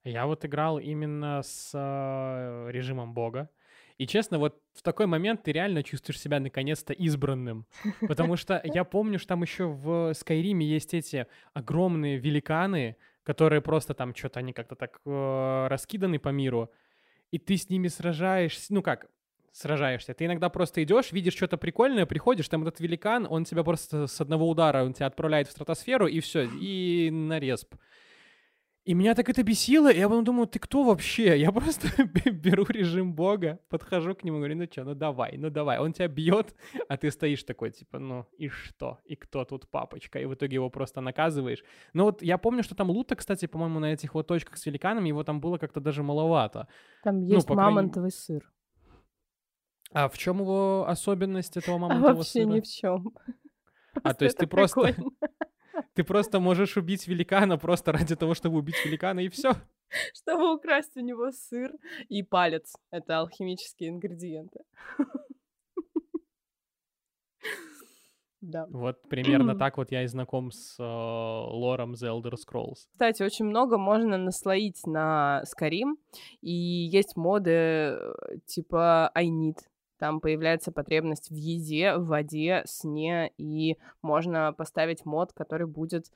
Я вот играл именно с э, режимом бога. И честно, вот в такой момент ты реально чувствуешь себя наконец-то избранным. Потому что я помню, что там еще в Скайриме есть эти огромные великаны, которые просто там что-то они как-то так э, раскиданы по миру. И ты с ними сражаешься. Ну как, сражаешься. Ты иногда просто идешь, видишь что-то прикольное, приходишь, там этот великан, он тебя просто с одного удара, он тебя отправляет в стратосферу, и все, и на респ. И меня так это бесило, и я потом думаю, ты кто вообще? Я просто беру режим бога, подхожу к нему, говорю, ну что, ну давай, ну давай. Он тебя бьет, а ты стоишь такой, типа, ну и что? И кто тут папочка? И в итоге его просто наказываешь. Но вот я помню, что там лута, кстати, по-моему, на этих вот точках с великанами, его там было как-то даже маловато. Там ну, есть ну, мамонтовый крайней... сыр. А в чем его особенность этого мамонтового а вообще сыра? ни в чем. А то есть ты просто ты просто можешь убить великана просто ради того, чтобы убить великана и все. Чтобы украсть у него сыр и палец. Это алхимические ингредиенты. Да. Вот примерно так вот я и знаком с э, лором The Elder Scrolls. Кстати, очень много можно наслоить на Skyrim, и есть моды э, типа I need, там появляется потребность в еде, в воде, сне, и можно поставить мод, который будет...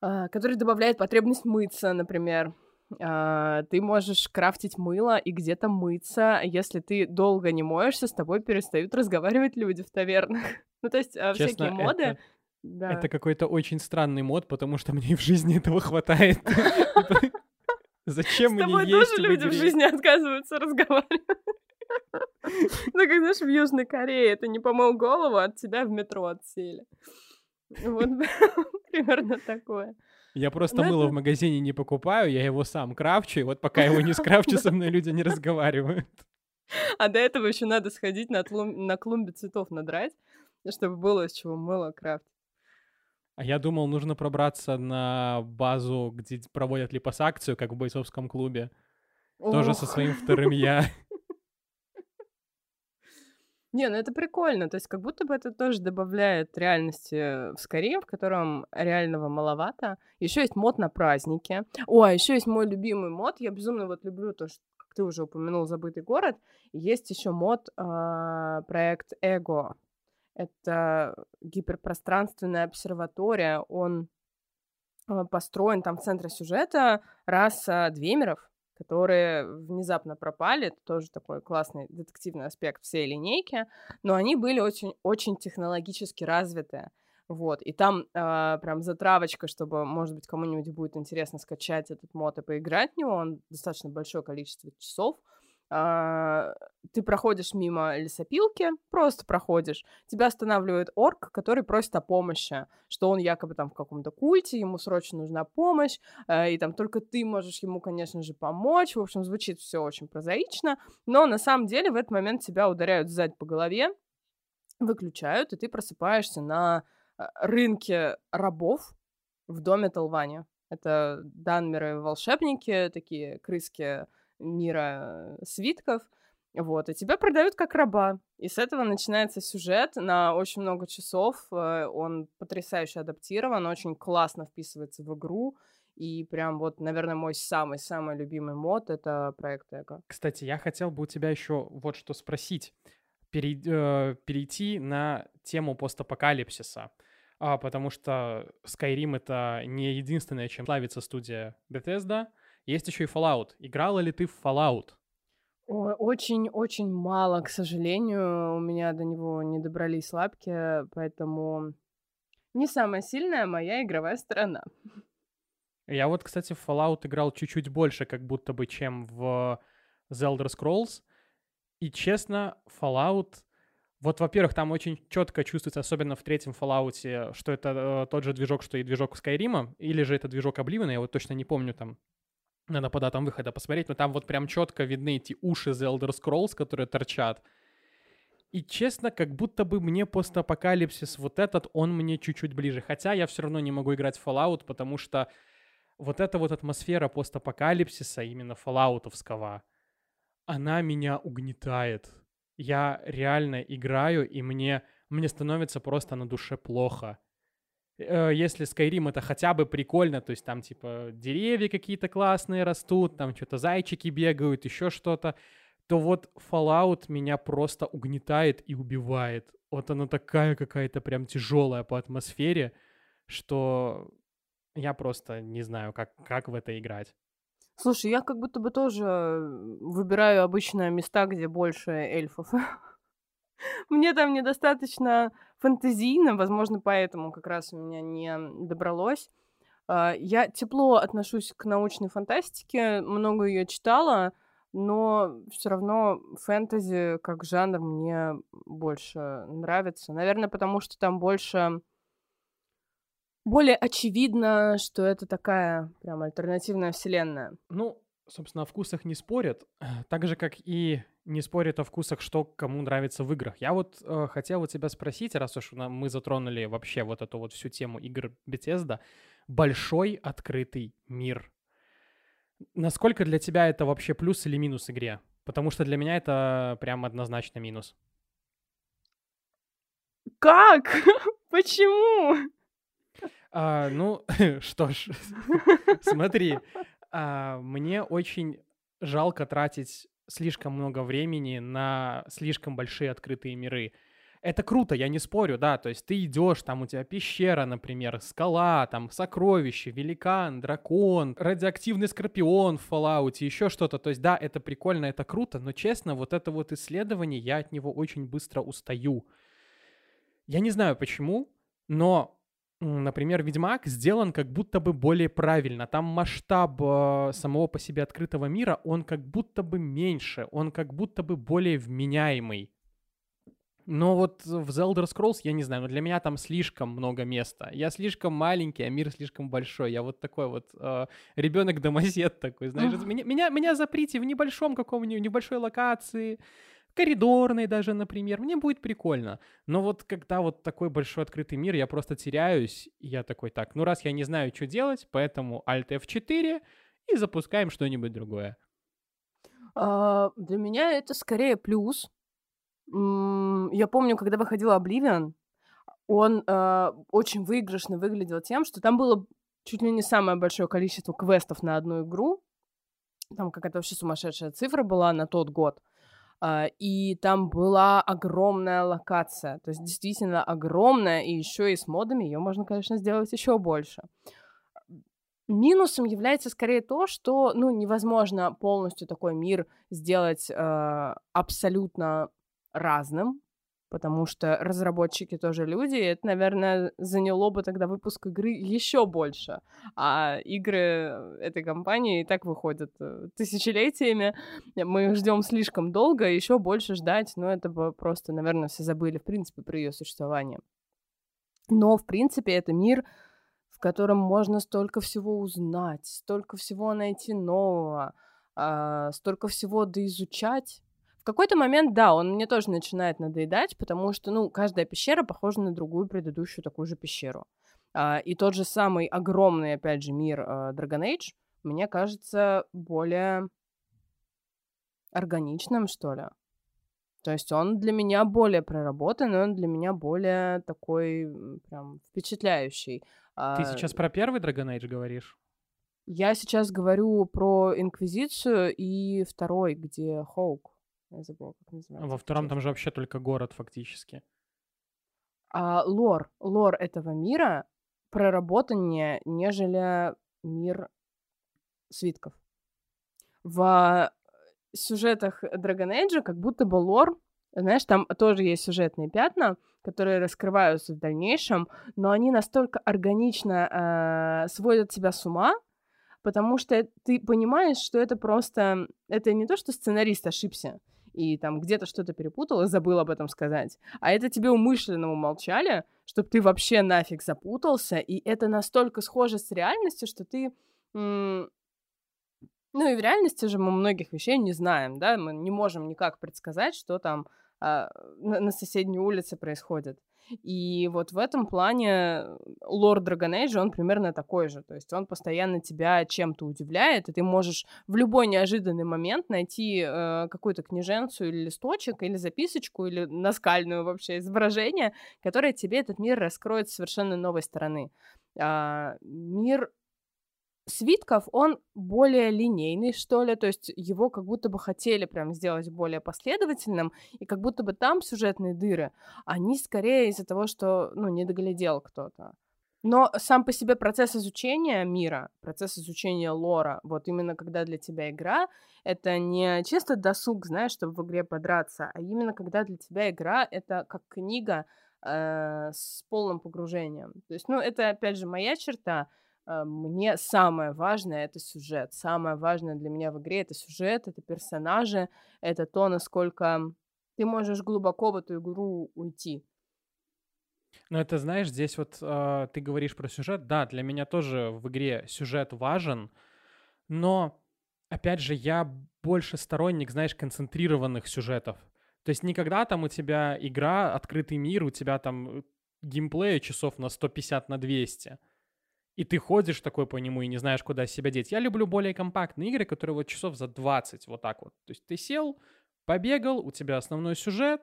а, который добавляет потребность мыться, например. А, Ты можешь крафтить мыло и где-то мыться. Если ты долго не моешься, с тобой перестают разговаривать люди в тавернах. Ну, то есть а, Честно, всякие моды... это, Да. это какой-то очень странный мод, потому что мне в жизни этого хватает. Зачем С мне тобой есть тоже в люди в жизни отказываются разговаривать. Ну, как знаешь, в Южной Корее ты не помыл голову, от тебя в метро отсели. Вот примерно такое. Я просто Ну, мыло это- в магазине не покупаю, я его сам крафчу, и вот пока его не скрафчу, со мной люди не разговаривают. А до этого еще надо сходить на, тлум- на клумбе цветов надрать, чтобы было из чего мыло крафтить. А я думал, нужно пробраться на базу, где проводят липосакцию, как в бойцовском клубе. Тоже со Ох. своим вторым я. Не, ну это прикольно. То есть как будто бы это тоже добавляет реальности в Skyrim, в котором реального маловато. Еще есть мод на праздники. О, а еще есть мой любимый мод. Я безумно вот люблю то, что как ты уже упомянул, забытый город. Есть еще мод а, проект Эго. Это гиперпространственная обсерватория. Он а, построен там в центре сюжета раса двемеров, которые внезапно пропали. Это тоже такой классный детективный аспект всей линейки. Но они были очень, очень технологически развиты. Вот, и там а, прям затравочка, чтобы, может быть, кому-нибудь будет интересно скачать этот мод и поиграть в него. Он достаточно большое количество часов. Ты проходишь мимо лесопилки, просто проходишь. Тебя останавливает орк, который просит о помощи, что он якобы там в каком-то культе, ему срочно нужна помощь, э, и там только ты можешь ему, конечно же, помочь. В общем, звучит все очень прозаично, но на самом деле в этот момент тебя ударяют сзади по голове, выключают, и ты просыпаешься на э, рынке рабов в доме Талвани. Это данмеры волшебники, такие крыски мира э, свитков. Вот, и тебя продают как раба. И с этого начинается сюжет на очень много часов. э, Он потрясающе адаптирован, очень классно вписывается в игру. И прям вот, наверное, мой самый-самый любимый мод — это проект Эго. Кстати, я хотел бы у тебя еще вот что спросить. Перей- э, перейти на тему постапокалипсиса. А, потому что Skyrim — это не единственное, чем славится студия Bethesda. Есть еще и Fallout. Играла ли ты в Fallout? Очень-очень мало, к сожалению. У меня до него не добрались лапки, поэтому не самая сильная моя игровая сторона. Я вот, кстати, в Fallout играл чуть-чуть больше, как будто бы, чем в The Elder Scrolls. И честно, Fallout... Вот, во-первых, там очень четко чувствуется, особенно в третьем Fallout, что это э, тот же движок, что и движок Skyrim, или же это движок Oblivion, я вот точно не помню там, надо по датам выхода посмотреть, но там вот прям четко видны эти уши The Elder Scrolls, которые торчат. И честно, как будто бы мне постапокалипсис вот этот, он мне чуть-чуть ближе. Хотя я все равно не могу играть в Fallout, потому что вот эта вот атмосфера постапокалипсиса, именно фоллаутовского, она меня угнетает. Я реально играю, и мне, мне становится просто на душе плохо. Э, Если Skyrim это хотя бы прикольно, то есть там типа деревья какие-то классные растут, там что-то зайчики бегают, еще что-то, то вот Fallout меня просто угнетает и убивает. Вот она такая какая-то прям тяжелая по атмосфере, что я просто не знаю, как, как в это играть. Слушай, я как будто бы тоже выбираю обычно места, где больше эльфов. Мне там недостаточно фэнтезийно, возможно, поэтому как раз у меня не добралось. А, Я тепло отношусь к научной фантастике, много ее читала, но все равно фэнтези как жанр мне больше нравится. Наверное, потому что там больше более очевидно, что это такая прям альтернативная вселенная. Ну, собственно, о вкусах не спорят, так же, как и не спорят о вкусах, что кому нравится в играх. Я вот э, хотел у тебя спросить, раз уж мы затронули вообще вот эту вот всю тему игр Bethesda, большой открытый мир. Насколько для тебя это вообще плюс или минус игре? Потому что для меня это прям однозначно минус. Как? Почему? А, ну, что ж, смотри, а, мне очень жалко тратить слишком много времени на слишком большие открытые миры. Это круто, я не спорю, да, то есть ты идешь, там у тебя пещера, например, скала, там сокровище, великан, дракон, радиоактивный скорпион в Fallout, еще что-то. То есть да, это прикольно, это круто, но честно, вот это вот исследование, я от него очень быстро устаю. Я не знаю почему, но например, Ведьмак сделан как будто бы более правильно. Там масштаб э, самого по себе открытого мира, он как будто бы меньше, он как будто бы более вменяемый. Но вот в The Elder Scrolls, я не знаю, но для меня там слишком много места. Я слишком маленький, а мир слишком большой. Я вот такой вот э, ребенок-домосед такой, знаешь. Меня, меня, меня заприте в небольшом каком-нибудь, небольшой локации, коридорной даже, например. Мне будет прикольно. Но вот когда вот такой большой открытый мир, я просто теряюсь. И я такой, так, ну раз я не знаю, что делать, поэтому Alt F4 и запускаем что-нибудь другое. А, для меня это скорее плюс, я помню, когда выходила Oblivion, он э, очень выигрышно выглядел тем, что там было чуть ли не самое большое количество квестов на одну игру. Там какая-то вообще сумасшедшая цифра была на тот год. И там была огромная локация, то есть действительно огромная, и еще и с модами ее можно, конечно, сделать еще больше. Минусом является скорее то, что ну, невозможно полностью такой мир сделать uh, абсолютно разным, потому что разработчики тоже люди, и это, наверное, заняло бы тогда выпуск игры еще больше. А игры этой компании и так выходят э, тысячелетиями. Мы ждем слишком долго, еще больше ждать, но это бы просто, наверное, все забыли, в принципе, про ее существование. Но, в принципе, это мир, в котором можно столько всего узнать, столько всего найти нового, а, столько всего доизучать, в какой-то момент, да, он мне тоже начинает надоедать, потому что, ну, каждая пещера похожа на другую предыдущую такую же пещеру. А, и тот же самый огромный, опять же, мир а, Dragon Age мне кажется более органичным, что ли. То есть он для меня более проработан, он для меня более такой прям впечатляющий. Ты а, сейчас про первый Dragon Age говоришь? Я сейчас говорю про Инквизицию и второй, где Хоук. Я забыла, как называется. Во втором там же вообще только город фактически. А, лор, лор этого мира проработаннее, нежели мир свитков. В сюжетах Dragon Age как будто бы лор, знаешь, там тоже есть сюжетные пятна, которые раскрываются в дальнейшем, но они настолько органично э, сводят тебя с ума, потому что ты понимаешь, что это просто... Это не то, что сценарист ошибся, и там где-то что-то перепутал и забыл об этом сказать. А это тебе умышленно умолчали, чтобы ты вообще нафиг запутался, и это настолько схоже с реальностью, что ты... ну и в реальности же мы многих вещей не знаем, да, мы не можем никак предсказать, что там а, на, на соседней улице происходит. И вот в этом плане лорд Dragon он примерно такой же. То есть он постоянно тебя чем-то удивляет, и ты можешь в любой неожиданный момент найти э, какую-то книженцу или листочек, или записочку, или наскальную вообще изображение, которое тебе этот мир раскроет с совершенно новой стороны. А, мир свитков, он более линейный, что ли, то есть его как будто бы хотели прям сделать более последовательным, и как будто бы там сюжетные дыры, они скорее из-за того, что, ну, не доглядел кто-то. Но сам по себе процесс изучения мира, процесс изучения лора, вот именно когда для тебя игра, это не чисто досуг, знаешь, чтобы в игре подраться, а именно когда для тебя игра — это как книга э, с полным погружением. То есть, ну, это, опять же, моя черта — мне самое важное это сюжет. Самое важное для меня в игре это сюжет, это персонажи, это то, насколько ты можешь глубоко в эту игру уйти. Ну, это, знаешь, здесь вот э, ты говоришь про сюжет. Да, для меня тоже в игре сюжет важен, но, опять же, я больше сторонник, знаешь, концентрированных сюжетов. То есть никогда там у тебя игра, открытый мир, у тебя там геймплея часов на 150, на 200 и ты ходишь такой по нему и не знаешь, куда себя деть. Я люблю более компактные игры, которые вот часов за 20 вот так вот. То есть ты сел, побегал, у тебя основной сюжет,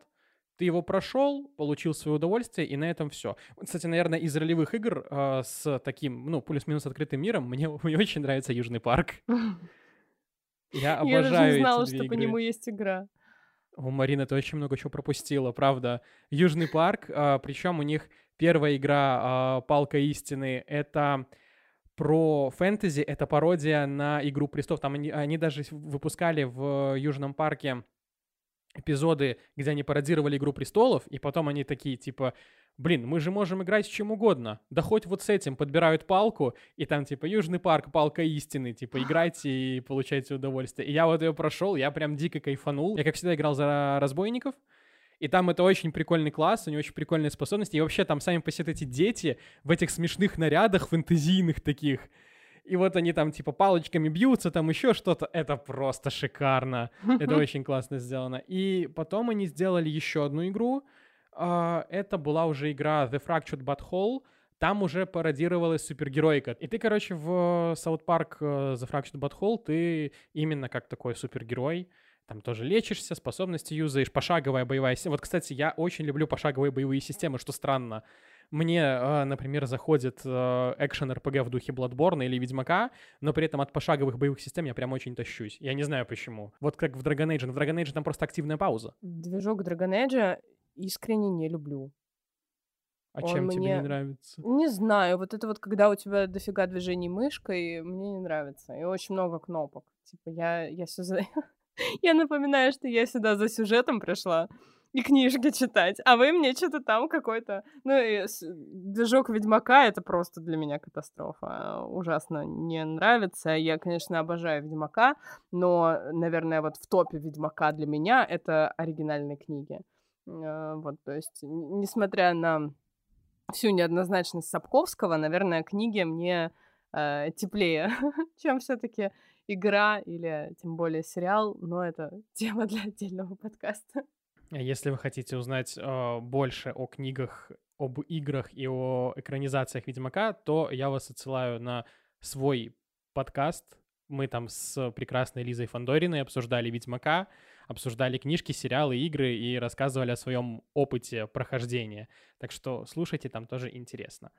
Ты его прошел, получил свое удовольствие, и на этом все. Кстати, наверное, из ролевых игр э, с таким, ну, плюс-минус открытым миром, мне, мне очень нравится Южный парк. Я обожаю Я даже не знала, что по игры. нему есть игра. О, Марина, ты очень много чего пропустила, правда. Южный парк, причем у них первая игра а, «Палка истины» — это про фэнтези, это пародия на «Игру престолов». Там они, они даже выпускали в Южном парке эпизоды, где они пародировали «Игру престолов», и потом они такие, типа, блин, мы же можем играть с чем угодно. Да хоть вот с этим подбирают палку, и там, типа, Южный парк, палка истины, типа, играйте и получайте удовольствие. И я вот ее прошел, я прям дико кайфанул. Я, как всегда, играл за разбойников, и там это очень прикольный класс, у него очень прикольные способности. И вообще там сами по себе эти дети в этих смешных нарядах, фэнтезийных таких. И вот они там типа палочками бьются, там еще что-то. Это просто шикарно. Это очень классно сделано. И потом они сделали еще одну игру. А, Это была уже игра The Fractured But Whole. Там уже пародировалась супергеройка. И ты, короче, в South Park э, The Fractured But Whole ты именно как такой супергерой. Там тоже лечишься, способности юзаешь, пошаговая боевая система. Вот, кстати, я очень люблю пошаговые боевые системы, что странно. Мне, э, например, заходит э, экшен RPG в духе Bloodborne или Ведьмака, но при этом от пошаговых боевых систем я прям очень тащусь. Я не знаю почему. Вот как в Dragon Age. В Dragon Age там просто активная пауза. Движок Dragon Age искренне не люблю. А Он чем тебе мне- не нравится? Не знаю, вот это вот, когда у тебя дофига движений мышкой, мне не нравится. И очень много кнопок. Типа, я, я сюда... я напоминаю, что я сюда за сюжетом пришла и книжки читать, а вы мне что-то там какой-то... Ну, и движок Ведьмака — это просто для меня катастрофа. Ужасно не нравится. Я, конечно, обожаю Ведьмака, но, наверное, вот в топе Ведьмака для меня это оригинальные книги. Э, Вот, то есть, несмотря на всю неоднозначность Сапковского, наверное, книги мне э, теплее, чем все-таки игра или тем более сериал, но это тема для отдельного подкаста. А Если вы хотите узнать э, больше о книгах, об играх и о экранизациях Ведьмака, то я вас отсылаю на свой подкаст. Мы там с прекрасной Лизой Фандориной обсуждали Ведьмака, обсуждали книжки, сериалы, игры и рассказывали о своем опыте прохождения. Так что слушайте, там тоже интересно.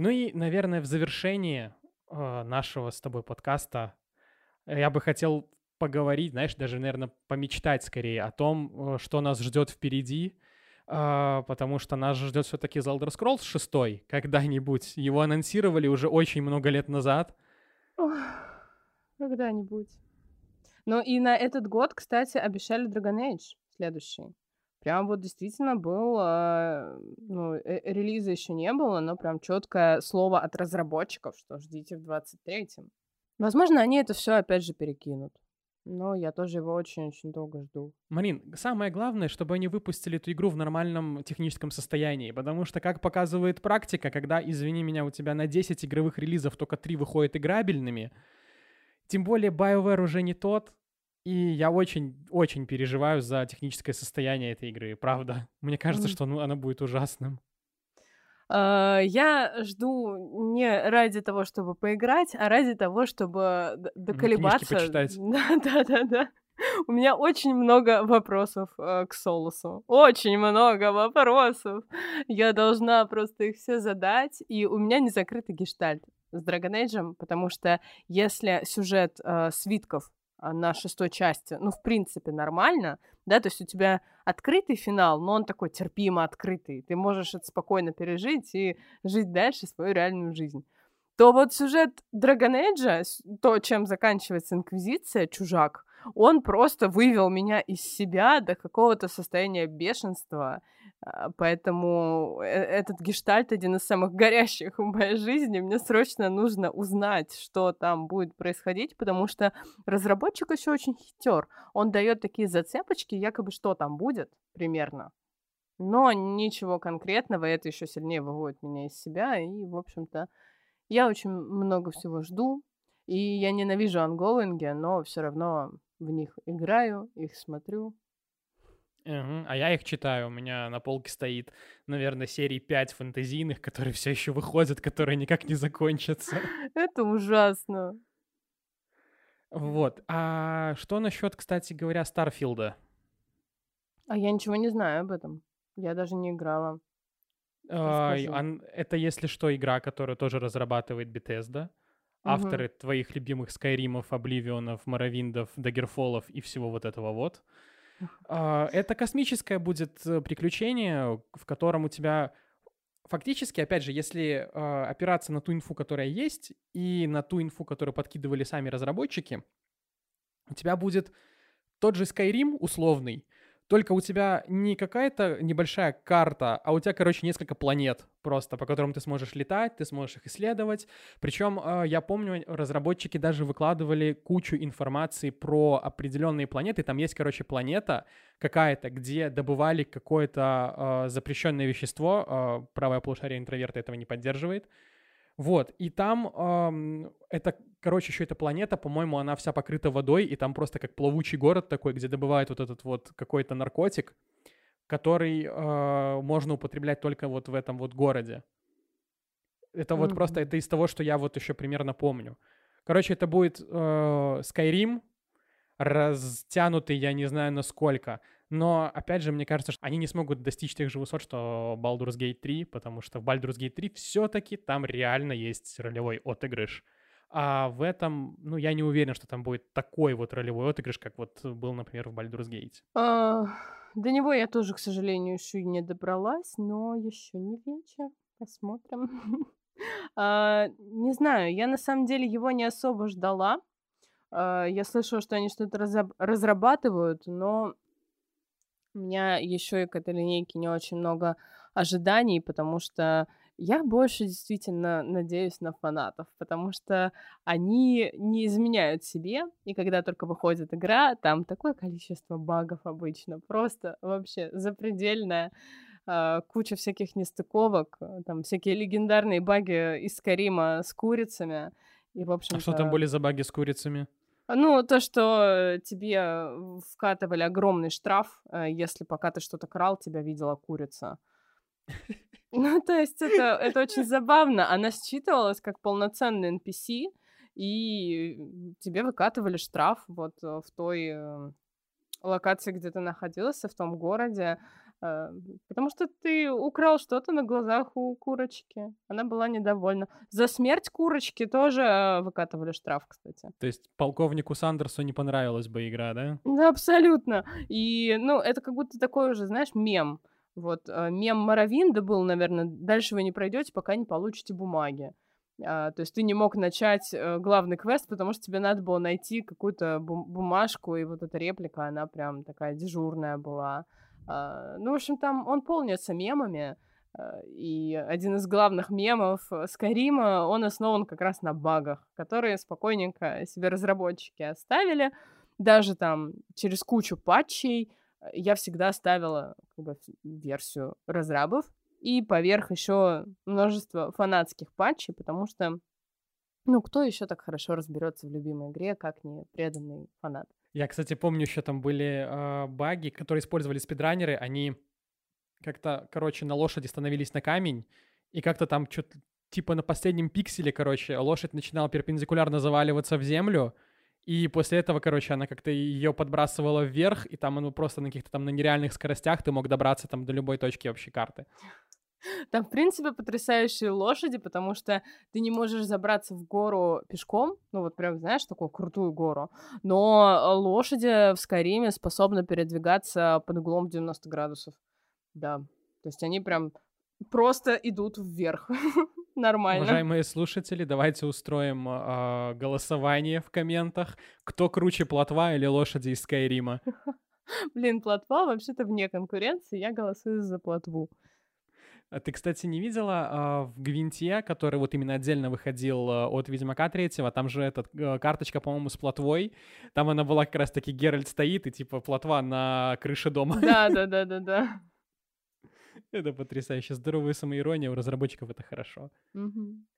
Ну и, наверное, в завершении э, нашего с тобой подкаста э, я бы хотел поговорить, знаешь, даже, наверное, помечтать скорее о том, э, что нас ждет впереди, потому что нас ждет все-таки The Elder Scrolls 6 когда-нибудь. Его анонсировали уже очень много лет назад. Когда-нибудь. Ну и на этот год, кстати, обещали Dragon Age следующий. Прям вот действительно был, э, ну, э- релиза еще не было, но прям четкое слово от разработчиков, что ждите в 23-м. Возможно, они это все опять же перекинут. Но я тоже его очень-очень долго жду. Марин, самое главное, чтобы они выпустили эту игру в нормальном техническом состоянии, потому что, как показывает практика, когда, извини меня, у тебя на 10 игровых релизов только 3 выходят играбельными, тем более BioWare уже не тот, и я очень-очень переживаю за техническое состояние этой игры, правда. Мне кажется, Мгм. что ну, оно будет ужасным. А, Я жду не ради того, чтобы поиграть, а ради того, чтобы д- доколебаться. почитать. Да, да, да, да. У меня очень много вопросов э, к Солусу. Очень много вопросов. Я должна просто их все задать. И у меня не закрытый гештальт с Dragon Age, потому что если сюжет э, свитков на шестой части, ну, в принципе, нормально, да, то есть у тебя открытый финал, но он такой терпимо открытый, ты можешь это спокойно пережить и жить дальше свою реальную жизнь. То вот сюжет Dragon Age, то, чем заканчивается Инквизиция, чужак, он просто вывел меня из себя до какого-то состояния бешенства. А, Поэтому э- этот гештальт один из самых горящих в моей жизни. Мне срочно нужно узнать, что там будет происходить, потому что разработчик еще очень хитер. Он дает такие зацепочки, якобы что там будет примерно. Но ничего конкретного, это еще сильнее выводит меня из себя. И, в общем-то, я очень много всего жду. И я ненавижу ангоинги, но все равно в них играю, их смотрю. Мгм. А я их читаю. У меня на полке стоит, наверное, серии 5 фэнтезийных, которые все еще выходят, которые никак не закончатся. Это ужасно. Вот. А что насчет, кстати говоря, Старфилда? А я ничего не знаю об этом. Я даже не играла. А, Расскажи. ан- Это, если что, игра, которую тоже разрабатывает Bethesda. Мгм. Авторы твоих любимых Скайримов, Обливионов, Моровиндов, Даггерфолов и всего вот этого вот. А, Это космическое будет э, приключение, в котором у тебя фактически, опять же, если э, опираться на ту инфу, которая есть, и на ту инфу, которую подкидывали сами разработчики, у тебя будет тот же Skyrim условный, только у тебя не какая-то небольшая карта, а у тебя, короче, несколько планет просто, по которым ты сможешь летать, ты сможешь их исследовать. Причем, э, я помню, разработчики даже выкладывали кучу информации про определенные планеты. Там есть, короче, планета какая-то, где добывали какое-то э, запрещенное вещество. Э, правое полушарие интроверта этого не поддерживает. Вот, и там эм, это, короче, еще эта планета, по-моему, она вся покрыта водой, и там просто как плавучий город такой, где добывают вот этот вот какой-то наркотик, который э, можно употреблять только вот в этом вот городе. Это вот просто, это из того, что я вот еще примерно помню. Короче, это будет э, Skyrim, растянутый, я не знаю насколько. Но, опять же, мне кажется, что они не смогут достичь тех же высот, что Baldur's Gate 3, потому что в Baldur's Gate 3 все-таки там реально есть ролевой отыгрыш. А в этом, ну, я не уверен, что там будет такой вот ролевой отыгрыш, как вот был, например, в Baldur's Gate. А, До него я тоже, к сожалению, еще и не добралась, но еще не вечер. Посмотрим. А, Не знаю, я на самом деле его не особо ждала. А, Я слышала, что они что-то разоб- разрабатывают, но у меня еще и к этой линейке не очень много ожиданий, потому что я больше действительно надеюсь на фанатов, потому что они не изменяют себе, и когда только выходит игра, там такое количество багов обычно, просто вообще запредельное, а, куча всяких нестыковок, э, там всякие легендарные баги из Скарима с курицами, и, в общем А что там были за баги с курицами? ну, то, что тебе вкатывали огромный штраф, э, если пока ты что-то крал, тебя видела курица. Ну, то есть это, это очень забавно. Она считывалась как полноценный NPC, и тебе выкатывали штраф вот э, в той э, локации, где ты находился, в том городе, э, потому что ты украл что-то на глазах у курочки. Она была недовольна. За смерть курочки тоже э, выкатывали штраф, кстати. То есть полковнику Сандерсу не понравилась бы игра, да? Да, абсолютно. И, ну, это как будто такой уже, знаешь, мем. Вот, э, мем Моровинда был, наверное, дальше вы не пройдете, пока не получите бумаги. А, то есть ты не мог начать э, главный квест, потому что тебе надо было найти какую-то бум- бумажку, и вот эта реплика, она прям такая дежурная была. А, ну, в общем, там он полнится мемами, и один из главных мемов э, Скайрима, он основан как раз на багах, которые спокойненько себе разработчики оставили, даже там через кучу патчей я всегда ставила как бы, версию разрабов и поверх еще множество фанатских патчей, потому что ну, кто еще так хорошо разберется в любимой игре, как не преданный фанат? Я, кстати, помню, еще там были э, баги, которые использовали спидранеры. Они как-то, короче, на лошади становились на камень, и как-то там что-то типа на последнем пикселе, короче, лошадь начинала перпендикулярно заваливаться в землю, и после этого, короче, она как-то ее подбрасывала вверх, и там оно просто на каких-то там на нереальных скоростях ты мог добраться там до любой точки вообще карты. Там, в принципе, потрясающие лошади, потому что ты не можешь забраться в гору пешком, ну вот прям, знаешь, такую крутую гору, но лошади в Скайриме способны передвигаться под углом 90 градусов. Да, то есть они прям просто идут вверх. Нормально. Уважаемые слушатели, давайте устроим э, голосование в комментах. Кто круче, плотва или лошади из Скайрима? Блин, плотва вообще-то вне конкуренции, я голосую за плотву. А Ты, кстати, не видела а, в Гвинте, который вот именно отдельно выходил а, от Ведьмака третьего, там же эта карточка, по-моему, с плотвой, там она была как раз-таки Геральт стоит, и типа плотва на крыше дома. Да, да, да, да, да. Это потрясающе. Здоровая самоирония у разработчиков — это хорошо.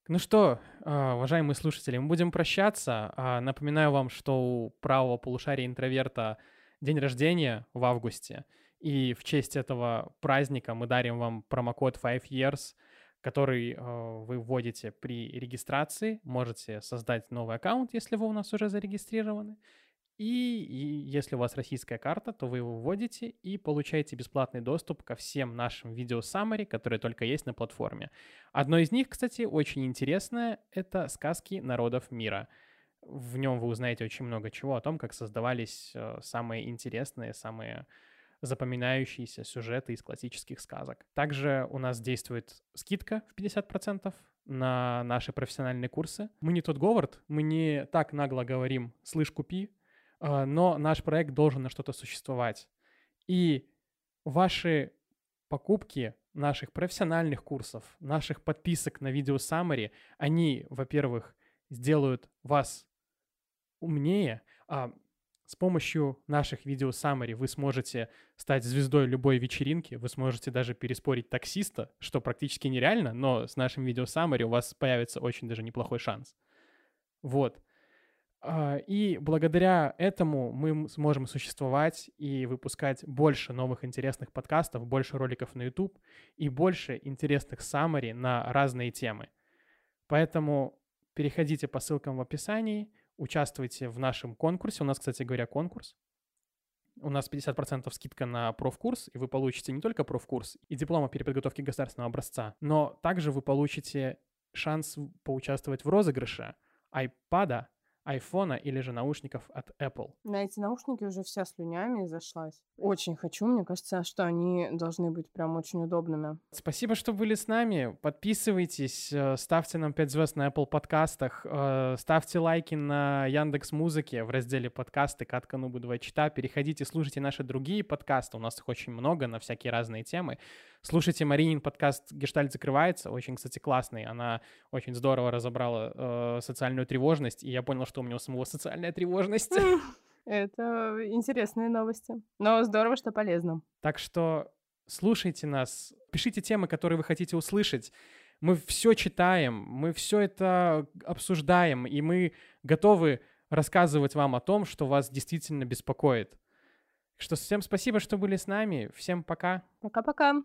Ну что, а, уважаемые слушатели, мы будем прощаться. А, Напоминаю вам, что у правого полушария интроверта день рождения в августе, и в честь этого праздника мы дарим вам промокод 5 years, который э, вы вводите при регистрации. Можете создать новый аккаунт, если вы у нас уже зарегистрированы. И, и если у вас российская карта, то вы его вводите и получаете бесплатный доступ ко всем нашим видео summary, которые только есть на платформе. Одно из них, кстати, очень интересное, это сказки народов мира. В нем вы узнаете очень много чего о том, как создавались э, самые интересные, самые запоминающиеся сюжеты из классических сказок. Также у нас действует скидка в 50% на наши профессиональные курсы. Мы не тот Говард, мы не так нагло говорим «слышь, купи», но наш проект должен на что-то существовать. И ваши покупки наших профессиональных курсов, наших подписок на видео Summary, они, во-первых, сделают вас умнее, а с помощью наших видео Summary вы сможете стать звездой любой вечеринки, вы сможете даже переспорить таксиста, что практически нереально, но с нашим видео Summary у вас появится очень даже неплохой шанс. Вот. А, и благодаря этому мы сможем существовать и выпускать больше новых интересных подкастов, больше роликов на YouTube и больше интересных summary на разные темы. Поэтому переходите по ссылкам в описании – участвуйте в нашем конкурсе. У нас, кстати говоря, конкурс. У нас 50% скидка на профкурс, и вы получите не только профкурс и диплом о переподготовке государственного образца, но также вы получите шанс поучаствовать в розыгрыше iPad айфона или же наушников от Apple. На эти наушники уже вся слюнями зашлась. Очень хочу, мне кажется, что они должны быть прям очень удобными. Спасибо, что были с нами. Подписывайтесь, э, ставьте нам 5 звезд на Apple подкастах, э, ставьте лайки на Яндекс Музыке в разделе подкасты «Катка Нубы 2 чита». Переходите, слушайте наши другие подкасты, у нас их очень много на всякие разные темы. Слушайте Маринин подкаст «Гештальт закрывается», очень, кстати, классный. Она очень здорово разобрала э, социальную тревожность, и я понял, что у меня у самого социальная тревожность. Это интересные новости. Но здорово, что полезно. Так что слушайте нас, пишите темы, которые вы хотите услышать. Мы все читаем, мы все это обсуждаем, и мы готовы рассказывать вам о том, что вас действительно беспокоит. Что всем спасибо, что были с нами. Всем пока. Пока-пока.